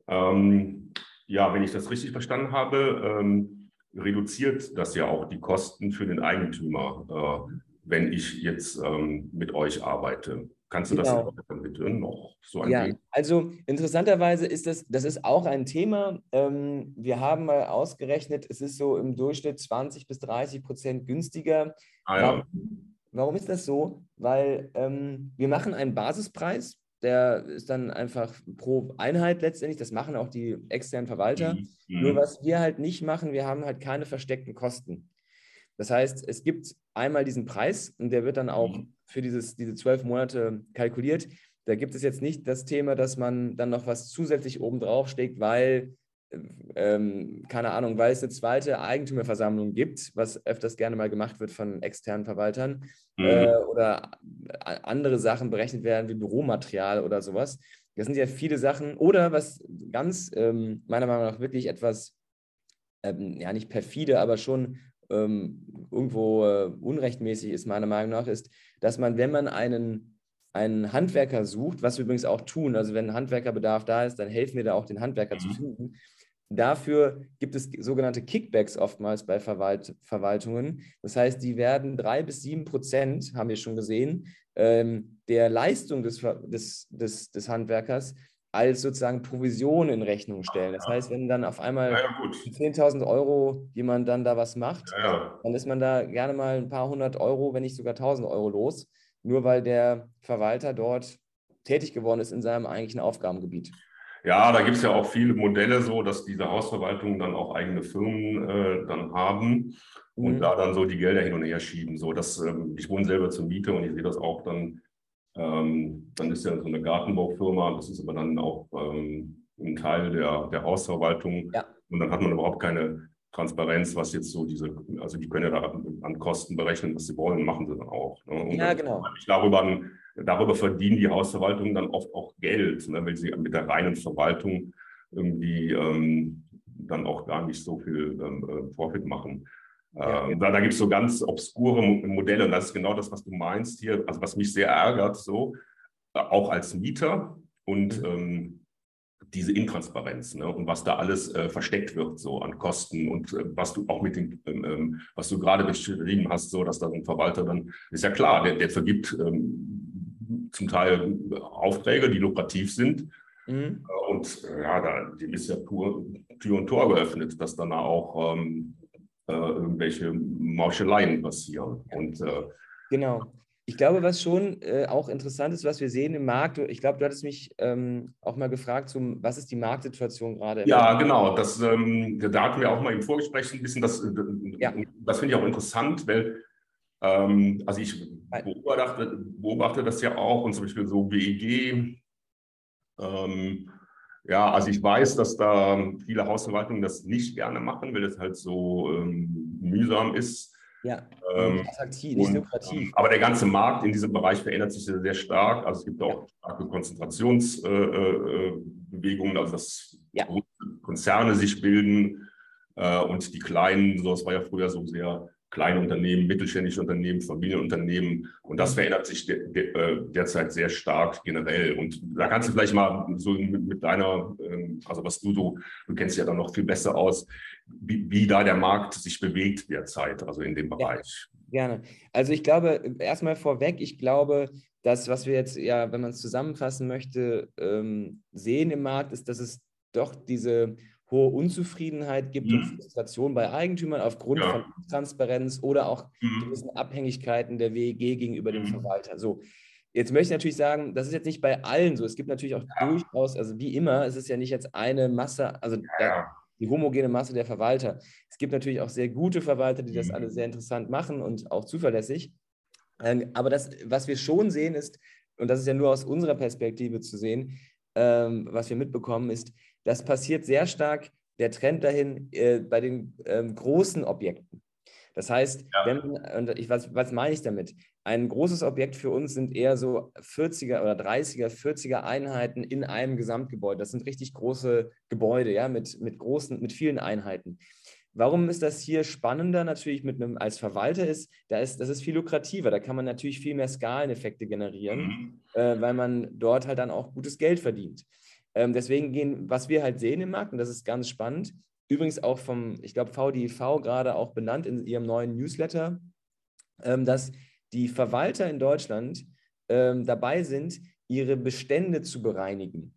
Ähm, ja, wenn ich das richtig verstanden habe, ähm, reduziert das ja auch die Kosten für den Eigentümer, äh, wenn ich jetzt ähm, mit euch arbeite. Kannst du genau. das bitte noch so angehen? Ja, also interessanterweise ist das, das ist auch ein Thema. Ähm, wir haben mal ausgerechnet, es ist so im Durchschnitt 20 bis 30 Prozent günstiger. Ah, ja. warum, warum ist das so? Weil ähm, wir machen einen Basispreis, der ist dann einfach pro Einheit letztendlich. Das machen auch die externen Verwalter. Mhm. Nur was wir halt nicht machen, wir haben halt keine versteckten Kosten. Das heißt, es gibt einmal diesen Preis und der wird dann auch mhm. für dieses, diese zwölf Monate kalkuliert. Da gibt es jetzt nicht das Thema, dass man dann noch was zusätzlich obendrauf steckt, weil, ähm, keine Ahnung, weil es eine zweite Eigentümerversammlung gibt, was öfters gerne mal gemacht wird von externen Verwaltern mhm. äh, oder andere Sachen berechnet werden wie Büromaterial oder sowas. Das sind ja viele Sachen. Oder was ganz ähm, meiner Meinung nach wirklich etwas, ähm, ja nicht perfide, aber schon ähm, irgendwo äh, unrechtmäßig ist, meiner Meinung nach, ist, dass man, wenn man einen, einen Handwerker sucht, was wir übrigens auch tun, also wenn Handwerkerbedarf da ist, dann helfen wir da auch, den Handwerker mhm. zu finden. Dafür gibt es sogenannte Kickbacks oftmals bei Verwalt Verwaltungen. Das heißt, die werden drei bis sieben Prozent, haben wir schon gesehen, ähm, der Leistung des, des, des, des Handwerkers als sozusagen Provision in Rechnung stellen. Das heißt, wenn dann auf einmal ja, ja, 10.000 Euro jemand dann da was macht, ja, dann ist man da gerne mal ein paar hundert Euro, wenn nicht sogar 1.000 Euro los, nur weil der Verwalter dort tätig geworden ist in seinem eigentlichen Aufgabengebiet. Ja, da gibt es ja auch viele Modelle so, dass diese Hausverwaltungen dann auch eigene Firmen äh, dann haben und mhm. da dann so die Gelder hin und her schieben. So, dass, ähm, ich wohne selber zur Miete und ich sehe das auch dann ähm, dann ist ja so eine Gartenbaufirma, das ist aber dann auch ähm, ein Teil der, der Hausverwaltung. Ja. Und dann hat man überhaupt keine Transparenz, was jetzt so diese, also die können ja da an Kosten berechnen, was sie wollen, machen sie dann auch. Ne? ja, genau. Darüber, darüber verdienen die Hausverwaltungen dann oft auch Geld, ne? weil sie mit der reinen Verwaltung irgendwie ähm, dann auch gar nicht so viel ähm, äh, Profit machen. Ja. Äh, da, da gibt es so ganz obskure Modelle und das ist genau das, was du meinst hier, also was mich sehr ärgert, so, äh, auch als Mieter und mhm. ähm, diese Intransparenz ne, und was da alles äh, versteckt wird, so an Kosten und äh, was du auch mit dem, ähm, ähm was du gerade beschrieben hast, so dass da ein Verwalter dann, ist ja klar, der, der vergibt ähm, zum Teil Aufträge, die lukrativ sind. Mhm. Äh, und ja, da, dem ist ja pur Tür und Tor geöffnet, dass dann auch ähm, äh, irgendwelche Mauscheleien passieren. Und, äh, genau. Ich glaube, was schon äh, auch interessant ist, was wir sehen im Markt, ich glaube, du hattest mich ähm, auch mal gefragt, zum, was ist die Marktsituation gerade? Ja, genau. Das, ähm, da hatten wir auch mal im Vorgespräch ein bisschen, das, äh, ja. das finde ich auch interessant, weil ähm, also ich beobachte, beobachte, das ja auch und zum Beispiel so WEG, ähm, ja, also ich weiß, dass da viele Hausverwaltungen das nicht gerne machen, weil es halt so ähm, mühsam ist. Ja, ähm, attraktiv, nicht lukrativ. Ähm, aber der ganze Markt in diesem Bereich verändert sich sehr, sehr stark. Also es gibt auch starke Konzentrationsbewegungen, äh, äh also dass ja. Konzerne sich bilden äh, und die kleinen, so es war ja früher so sehr kleine Unternehmen, mittelständische Unternehmen, Familienunternehmen. Und das verändert sich de de äh, derzeit sehr stark generell. Und da kannst du vielleicht mal so mit, mit deiner, ähm, also was du so, du kennst ja dann noch viel besser aus, wie, wie da der Markt sich bewegt derzeit, also in dem Bereich. Ja, gerne. Also ich glaube, erstmal vorweg, ich glaube, das, was wir jetzt ja, wenn man es zusammenfassen möchte, ähm, sehen im Markt, ist, dass es doch diese hohe Unzufriedenheit gibt mhm. und Frustration bei Eigentümern aufgrund ja. von Transparenz oder auch mhm. gewissen Abhängigkeiten der WEG gegenüber dem mhm. Verwalter. So, Jetzt möchte ich natürlich sagen, das ist jetzt nicht bei allen so. Es gibt natürlich auch ja. durchaus, also wie immer, es ist ja nicht jetzt eine Masse, also ja. die homogene Masse der Verwalter. Es gibt natürlich auch sehr gute Verwalter, die das mhm. alle sehr interessant machen und auch zuverlässig. Ähm, aber das, was wir schon sehen, ist, und das ist ja nur aus unserer Perspektive zu sehen, ähm, was wir mitbekommen, ist, das passiert sehr stark der Trend dahin äh, bei den ähm, großen Objekten. Das heißt, ja. wenn, und ich, was, was meine ich damit? Ein großes Objekt für uns sind eher so 40er oder 30er, 40er Einheiten in einem Gesamtgebäude. Das sind richtig große Gebäude, ja, mit, mit großen, mit vielen Einheiten. Warum ist das hier spannender natürlich mit einem als Verwalter ist, da ist, das ist viel lukrativer, da kann man natürlich viel mehr Skaleneffekte generieren, mhm. äh, weil man dort halt dann auch gutes Geld verdient. Ähm, deswegen gehen, was wir halt sehen im Markt, und das ist ganz spannend, übrigens auch vom, ich glaube, VDIV gerade auch benannt in ihrem neuen Newsletter, ähm, dass die Verwalter in Deutschland ähm, dabei sind, ihre Bestände zu bereinigen.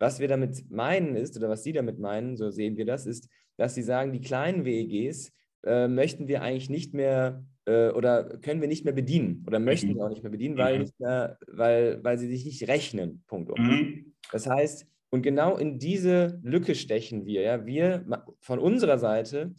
Was wir damit meinen ist, oder was Sie damit meinen, so sehen wir das, ist, dass Sie sagen, die kleinen WEGs äh, möchten wir eigentlich nicht mehr äh, oder können wir nicht mehr bedienen oder möchten mhm. wir auch nicht mehr bedienen, weil, mhm. nicht mehr, weil, weil sie sich nicht rechnen. Punkt. Mhm. Das heißt, und genau in diese Lücke stechen wir. Ja? Wir von unserer Seite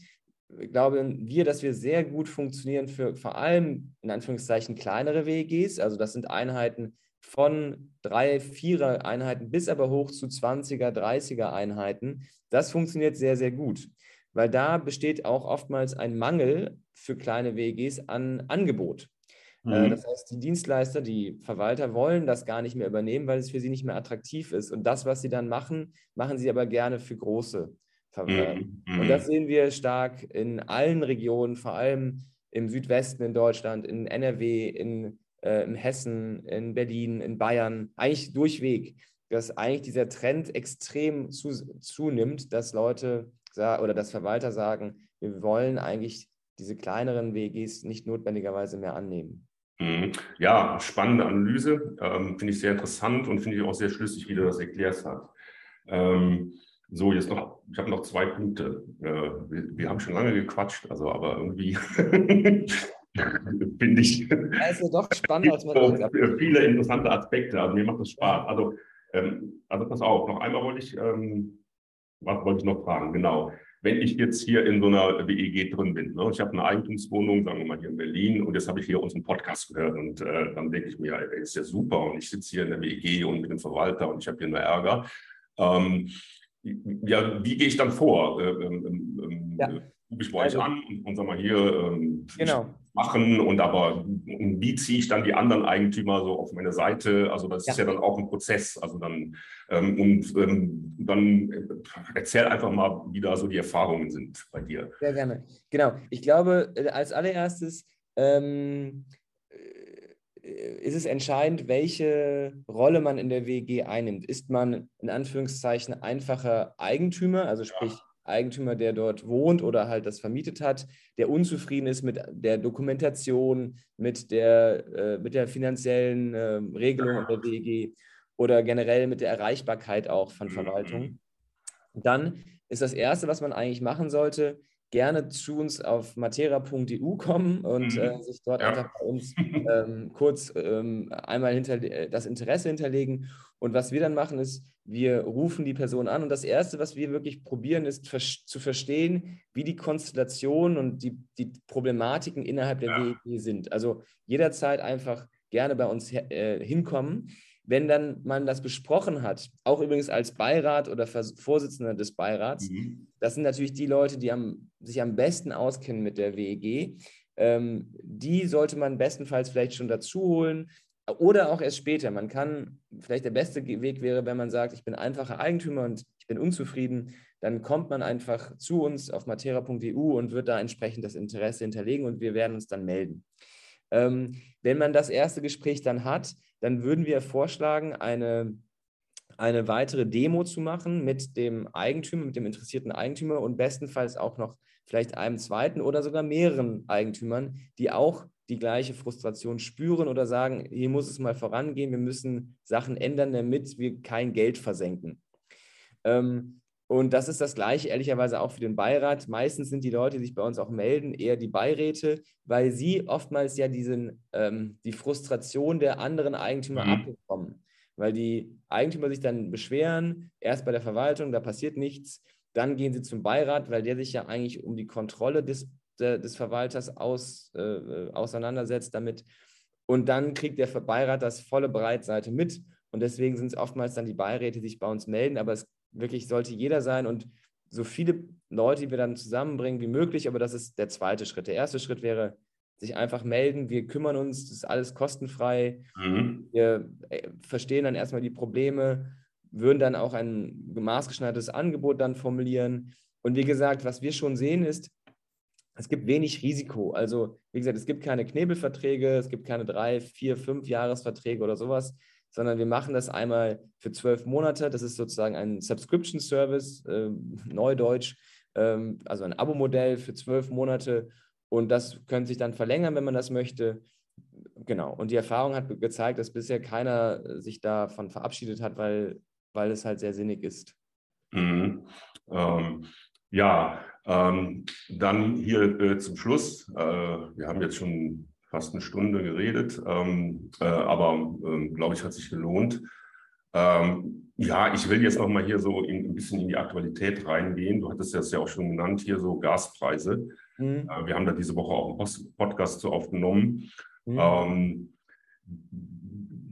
glauben wir, dass wir sehr gut funktionieren für vor allem in Anführungszeichen kleinere WEGs. Also das sind Einheiten von drei, vierer Einheiten bis aber hoch zu 20er, 30er Einheiten. Das funktioniert sehr, sehr gut, weil da besteht auch oftmals ein Mangel für kleine WEGs an Angebot. Äh, mhm. Das heißt, die Dienstleister, die Verwalter wollen das gar nicht mehr übernehmen, weil es für sie nicht mehr attraktiv ist. Und das, was sie dann machen, machen sie aber gerne für große Verwalter. Mhm. Und mhm. das sehen wir stark in allen Regionen, vor allem im Südwesten in Deutschland, in NRW, in, äh, in Hessen, in Berlin, in Bayern, eigentlich durchweg, dass eigentlich dieser Trend extrem zu, zunimmt, dass Leute oder dass Verwalter sagen, wir wollen eigentlich diese kleineren WGs nicht notwendigerweise mehr annehmen. Mhm. Ja, spannende Analyse, ähm, finde ich sehr interessant und finde ich auch sehr schlüssig, wie du das erklärt hast. Ähm, so, jetzt noch, ich habe noch zwei Punkte. Äh, wir, wir, haben schon lange gequatscht, also aber irgendwie finde ich. Also doch spannend, als man Viele interessante Aspekte, also mir macht das Spaß. Also, ähm, also pass auf, noch einmal wollte ich, ähm, was wollte ich noch fragen? Genau wenn ich jetzt hier in so einer WEG drin bin. Ne? Ich habe eine Eigentumswohnung, sagen wir mal hier in Berlin, und jetzt habe ich hier unseren Podcast gehört. Und äh, dann denke ich mir, ja, ist ja super. Und ich sitze hier in der WEG und bin Verwalter und ich habe hier nur Ärger. Ähm, ja, wie gehe ich dann vor? Äh, ähm, ähm, ja rufe ich bei also, euch an und, und sag mal hier ähm, genau. Machen und aber und wie ziehe ich dann die anderen Eigentümer so auf meine Seite? Also das ja. ist ja dann auch ein Prozess. Also dann ähm, und ähm, dann äh, erzähl einfach mal, wie da so die Erfahrungen sind bei dir. Sehr gerne. Genau. Ich glaube, äh, als allererstes ähm, äh, ist es entscheidend, welche Rolle man in der WG einnimmt. Ist man in Anführungszeichen einfacher Eigentümer, also sprich ja Eigentümer, der dort wohnt oder halt das vermietet hat, der unzufrieden ist mit der Dokumentation, mit der, äh, mit der finanziellen äh, Regelung der WEG oder generell mit der Erreichbarkeit auch von Verwaltung. Mhm. Dann ist das Erste, was man eigentlich machen sollte, gerne zu uns auf matera.eu kommen und äh, mhm. sich dort ja. einfach bei uns ähm, kurz ähm, einmal hinter, das Interesse hinterlegen. Und was wir dann machen, ist, wir rufen die Person an und das Erste, was wir wirklich probieren, ist zu verstehen, wie die Konstellationen und die, die Problematiken innerhalb der ja. WEG sind. Also jederzeit einfach gerne bei uns äh, hinkommen. Wenn dann man das besprochen hat, auch übrigens als Beirat oder Vorsitzender des Beirats, mhm. das sind natürlich die Leute, die am, sich am besten auskennen mit der WEG. Ähm, die sollte man bestenfalls vielleicht schon dazu holen oder auch erst später. Man kann, vielleicht der beste Weg wäre, wenn man sagt, ich bin einfacher Eigentümer und ich bin unzufrieden, dann kommt man einfach zu uns auf matera.eu und wird da entsprechend das Interesse hinterlegen und wir werden uns dann melden. Ähm, wenn man das erste Gespräch dann hat, dann würden wir vorschlagen, eine, eine weitere Demo zu machen mit dem Eigentümer, mit dem interessierten Eigentümer und bestenfalls auch noch vielleicht einem zweiten oder sogar mehreren Eigentümern, die auch die gleiche Frustration spüren oder sagen, hier muss es mal vorangehen, wir müssen Sachen ändern, damit wir kein Geld versenken. Ähm, Und das ist das Gleiche, ehrlicherweise auch für den Beirat. Meistens sind die Leute, die sich bei uns auch melden, eher die Beiräte, weil sie oftmals ja diesen, ähm, die Frustration der anderen Eigentümer mhm. abbekommen. Weil die Eigentümer sich dann beschweren, erst bei der Verwaltung, da passiert nichts. Dann gehen sie zum Beirat, weil der sich ja eigentlich um die Kontrolle des, de, des Verwalters aus, äh, auseinandersetzt damit. Und dann kriegt der Beirat das volle Breitseite mit. Und deswegen sind es oftmals dann die Beiräte, die sich bei uns melden. Aber es wirklich sollte jeder sein und so viele Leute, die wir dann zusammenbringen wie möglich, aber das ist der zweite Schritt. Der erste Schritt wäre, sich einfach melden, wir kümmern uns, das ist alles kostenfrei. Mhm. Wir äh, verstehen dann erstmal die Probleme, würden dann auch ein maßgeschneidertes Angebot dann formulieren. Und wie gesagt, was wir schon sehen ist, es gibt wenig Risiko. Also, wie gesagt, es gibt keine Knebelverträge, es gibt keine drei, vier, fünf Jahresverträge oder sowas, sondern wir machen das einmal für zwölf Monate. Das ist sozusagen ein Subscription Service, äh, Neudeutsch, äh, also ein Abo-Modell für zwölf Monate. Und das könnte sich dann verlängern, wenn man das möchte. Genau. Und die Erfahrung hat gezeigt, dass bisher keiner sich davon verabschiedet hat, weil, weil es halt sehr sinnig ist. Mhm. Ähm, ja, ähm, dann hier äh, zum Schluss. Äh, wir haben jetzt schon fast eine Stunde geredet, ähm, äh, aber ähm, glaube ich, hat sich gelohnt. Ähm, ja, ich will jetzt noch mal hier so in, ein bisschen in die Aktualität reingehen. Du hattest das ja auch schon genannt, hier so Gaspreise. Mhm. Äh, wir haben da diese Woche auch einen Podcast zu aufgenommen. Mhm. Ähm,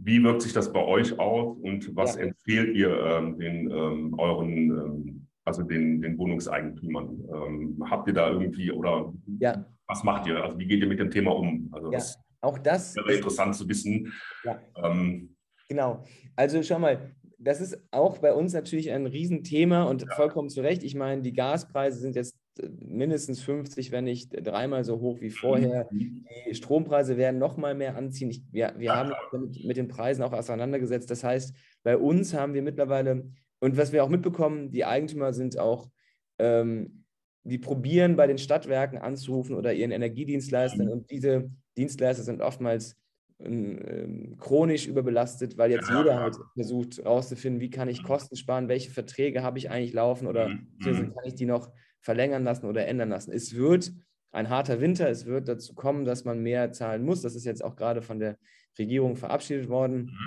wie wirkt sich das bei euch aus und was ja. empfehlt ihr ähm, den ähm, euren also den, den Wohnungseigentümern. Habt ihr da irgendwie oder ja. Was macht ihr? Also wie geht ihr mit dem Thema um? Also ja, das auch das wäre interessant zu wissen. Ja. Ähm, genau. Also schau mal, das ist auch bei uns natürlich ein Riesenthema und ja. vollkommen zu Recht. Ich meine, die Gaspreise sind jetzt äh, mindestens 50, wenn nicht dreimal so hoch wie vorher. Mhm. Die Strompreise werden noch mal mehr anziehen. Ich, wir wir ja. haben mit, mit den Preisen auch auseinandergesetzt. Das heißt, bei uns haben wir mittlerweile und was wir auch mitbekommen, die Eigentümer sind auch, ähm, die probieren bei den Stadtwerken anzurufen oder ihren Energiedienstleistern. Mhm. Und diese Dienstleister sind oftmals ähm, chronisch überbelastet, weil jetzt ja. jeder halt versucht herauszufinden, wie kann ich mhm. Kosten sparen, welche Verträge habe ich eigentlich laufen oder mhm. kann ich die noch verlängern lassen oder ändern lassen. Es wird ein harter Winter, es wird dazu kommen, dass man mehr zahlen muss. Das ist jetzt auch gerade von der Regierung verabschiedet worden.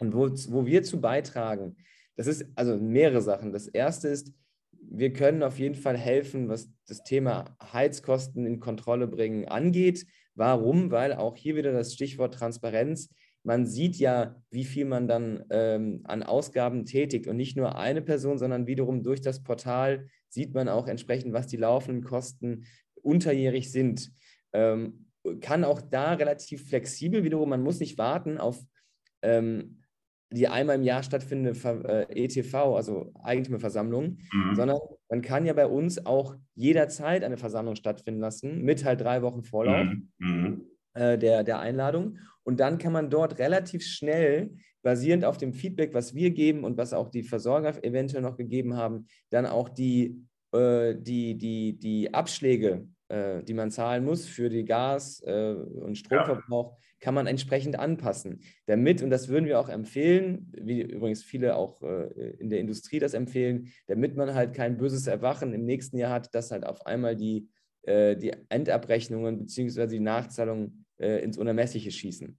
Und wo, wo wir zu beitragen, das ist also mehrere Sachen. Das erste ist, wir können auf jeden Fall helfen, was das Thema Heizkosten in Kontrolle bringen angeht. Warum? Weil auch hier wieder das Stichwort Transparenz. Man sieht ja, wie viel man dann ähm, an Ausgaben tätigt und nicht nur eine Person, sondern wiederum durch das Portal sieht man auch entsprechend, was die laufenden Kosten unterjährig sind. Ähm, kann auch da relativ flexibel wiederum, man muss nicht warten auf ähm, die einmal im Jahr stattfindende äh, ETV, also Eigentümerversammlung, mhm. sondern man kann ja bei uns auch jederzeit eine Versammlung stattfinden lassen, mit halt drei Wochen Vorlauf mhm. mhm. äh, der, der Einladung. Und dann kann man dort relativ schnell, basierend auf dem Feedback, was wir geben und was auch die Versorger eventuell noch gegeben haben, dann auch die, äh, die, die, die Abschläge, äh, die man zahlen muss für die Gas- äh, und Stromverbrauch, ja kann man entsprechend anpassen. Damit, und das würden wir auch empfehlen, wie übrigens viele auch äh, in der Industrie das empfehlen, damit man halt kein böses Erwachen im nächsten Jahr hat, dass halt auf einmal die, die Endabrechnungen bzw. die Nachzahlungen ins Unermessliche schießen.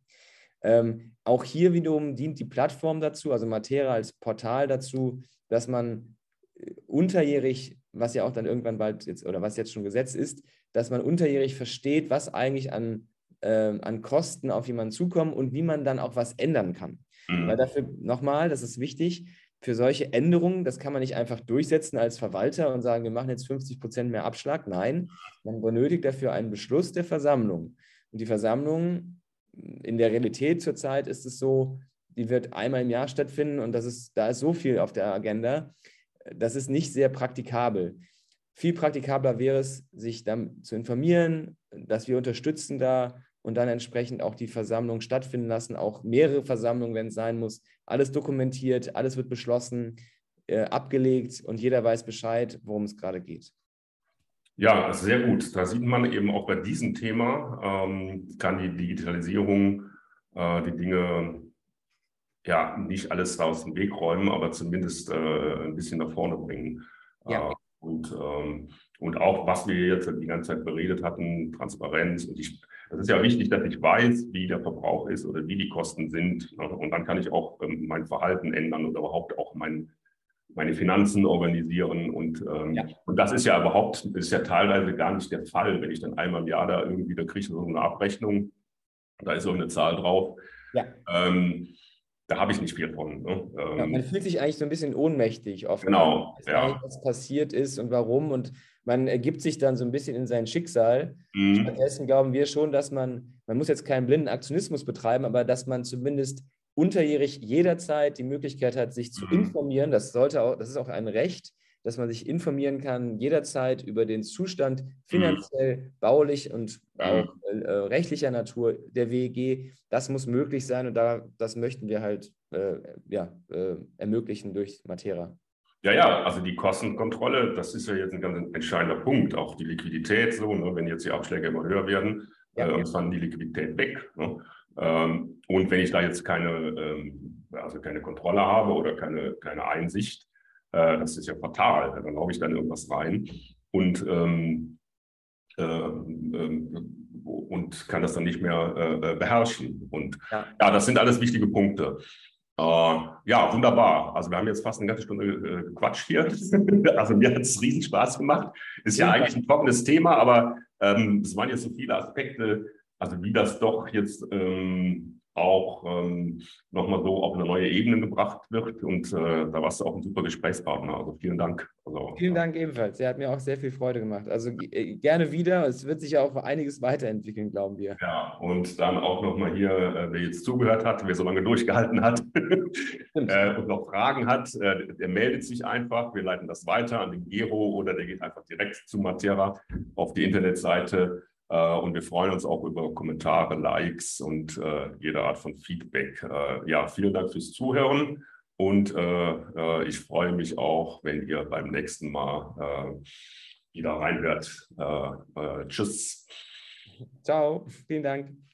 Ähm, auch hier wiederum dient die Plattform dazu, also Matera als Portal dazu, dass man äh, unterjährig, was ja auch dann irgendwann bald jetzt oder was jetzt schon Gesetz ist, dass man unterjährig versteht, was eigentlich an äh, an Kosten auf jemanden zukommen und wie man dann auch was ändern kann. Mhm. Weil dafür nochmal, das ist wichtig, für solche Änderungen, das kann man nicht einfach durchsetzen als Verwalter und sagen, wir machen jetzt 50 Prozent mehr Abschlag. Nein, man benötigt dafür einen Beschluss der Versammlung. Und die Versammlung, in der Realität zurzeit ist es so, die wird einmal im Jahr stattfinden und das ist, da ist so viel auf der Agenda, das ist nicht sehr praktikabel. Viel praktikabler wäre es, sich dann zu informieren, dass wir unterstützen da und dann entsprechend auch die Versammlung stattfinden lassen, auch mehrere Versammlungen, wenn es sein muss. Alles dokumentiert, alles wird beschlossen, äh, abgelegt und jeder weiß Bescheid, worum es gerade geht. Ja, sehr gut. Da sieht man eben auch bei diesem Thema, ähm, kann die Digitalisierung äh, die Dinge ja nicht alles aus dem Weg räumen, aber zumindest äh, ein bisschen nach vorne bringen. Ja. Und, ähm, und auch, was wir jetzt die ganze Zeit beredet hatten, Transparenz. Und ich, das ist ja wichtig, dass ich weiß, wie der Verbrauch ist oder wie die Kosten sind. Ne? Und dann kann ich auch ähm, mein Verhalten ändern oder überhaupt auch mein, meine Finanzen organisieren. Und, ähm, ja. und das ist ja überhaupt, ist ja teilweise gar nicht der Fall, wenn ich dann einmal im Jahr da irgendwie, da kriege ich so eine Abrechnung, da ist so eine Zahl drauf. Ja. Ähm, da habe ich nicht viel von. Ne? Ja, man fühlt sich eigentlich so ein bisschen ohnmächtig oft. Genau. Ja. Was passiert ist und warum. Und man ergibt sich dann so ein bisschen in sein Schicksal. Mhm. Stattdessen glauben wir schon, dass man, man muss jetzt keinen blinden Aktionismus betreiben, aber dass man zumindest unterjährig jederzeit die Möglichkeit hat, sich zu mhm. informieren. Das sollte auch, das ist auch ein Recht, dass man sich informieren kann, jederzeit über den Zustand finanziell, mhm. baulich und auch äh, rechtlicher Natur der WEG. Das muss möglich sein und da, das möchten wir halt äh, ja, äh, ermöglichen durch Matera. Ja, ja, also die Kostenkontrolle, das ist ja jetzt ein ganz entscheidender Punkt. Auch die Liquidität, so, ne, wenn jetzt die Abschläge immer höher werden, ja, äh, ist dann die Liquidität weg. Ne? Ähm, und wenn ich da jetzt keine, ähm, also keine Kontrolle habe oder keine, keine Einsicht, äh, das ist ja fatal. Dann laufe ich dann irgendwas rein und, ähm, äh, ähm, und kann das dann nicht mehr äh, beherrschen. Und ja. ja. das sind alles wichtige Punkte. Äh, ja, wunderbar. Also wir haben jetzt fast eine ganze Stunde äh, gequatscht hier. also mir hat es riesen Spaß gemacht. Ist ja, ja eigentlich ein trockenes Thema, aber ähm, es waren jetzt so viele Aspekte, also wie das doch jetzt ähm, auch ähm, nochmal so auf eine neue Ebene gebracht wird. Und äh, da warst du auch ein super Gesprächspartner. Also vielen Dank. Also, vielen Dank ebenfalls. Er hat mir auch sehr viel Freude gemacht. Also äh, gerne wieder. Es wird sich auch einiges weiterentwickeln, glauben wir. Ja, und dann auch nochmal hier, äh, wer jetzt zugehört hat, wer so lange durchgehalten hat äh, und noch Fragen hat, äh, der meldet sich einfach. Wir leiten das weiter an den Gero oder der geht einfach direkt zu Matera auf die Internetseite. Äh, und wir freuen uns auch über Kommentare, Likes und äh, jede Art von Feedback. Äh, ja, vielen Dank fürs Zuhören. Und äh, ich freue mich auch, wenn ihr beim nächsten Mal äh, wieder reinhört. Äh, tschüss. Ciao, vielen Dank.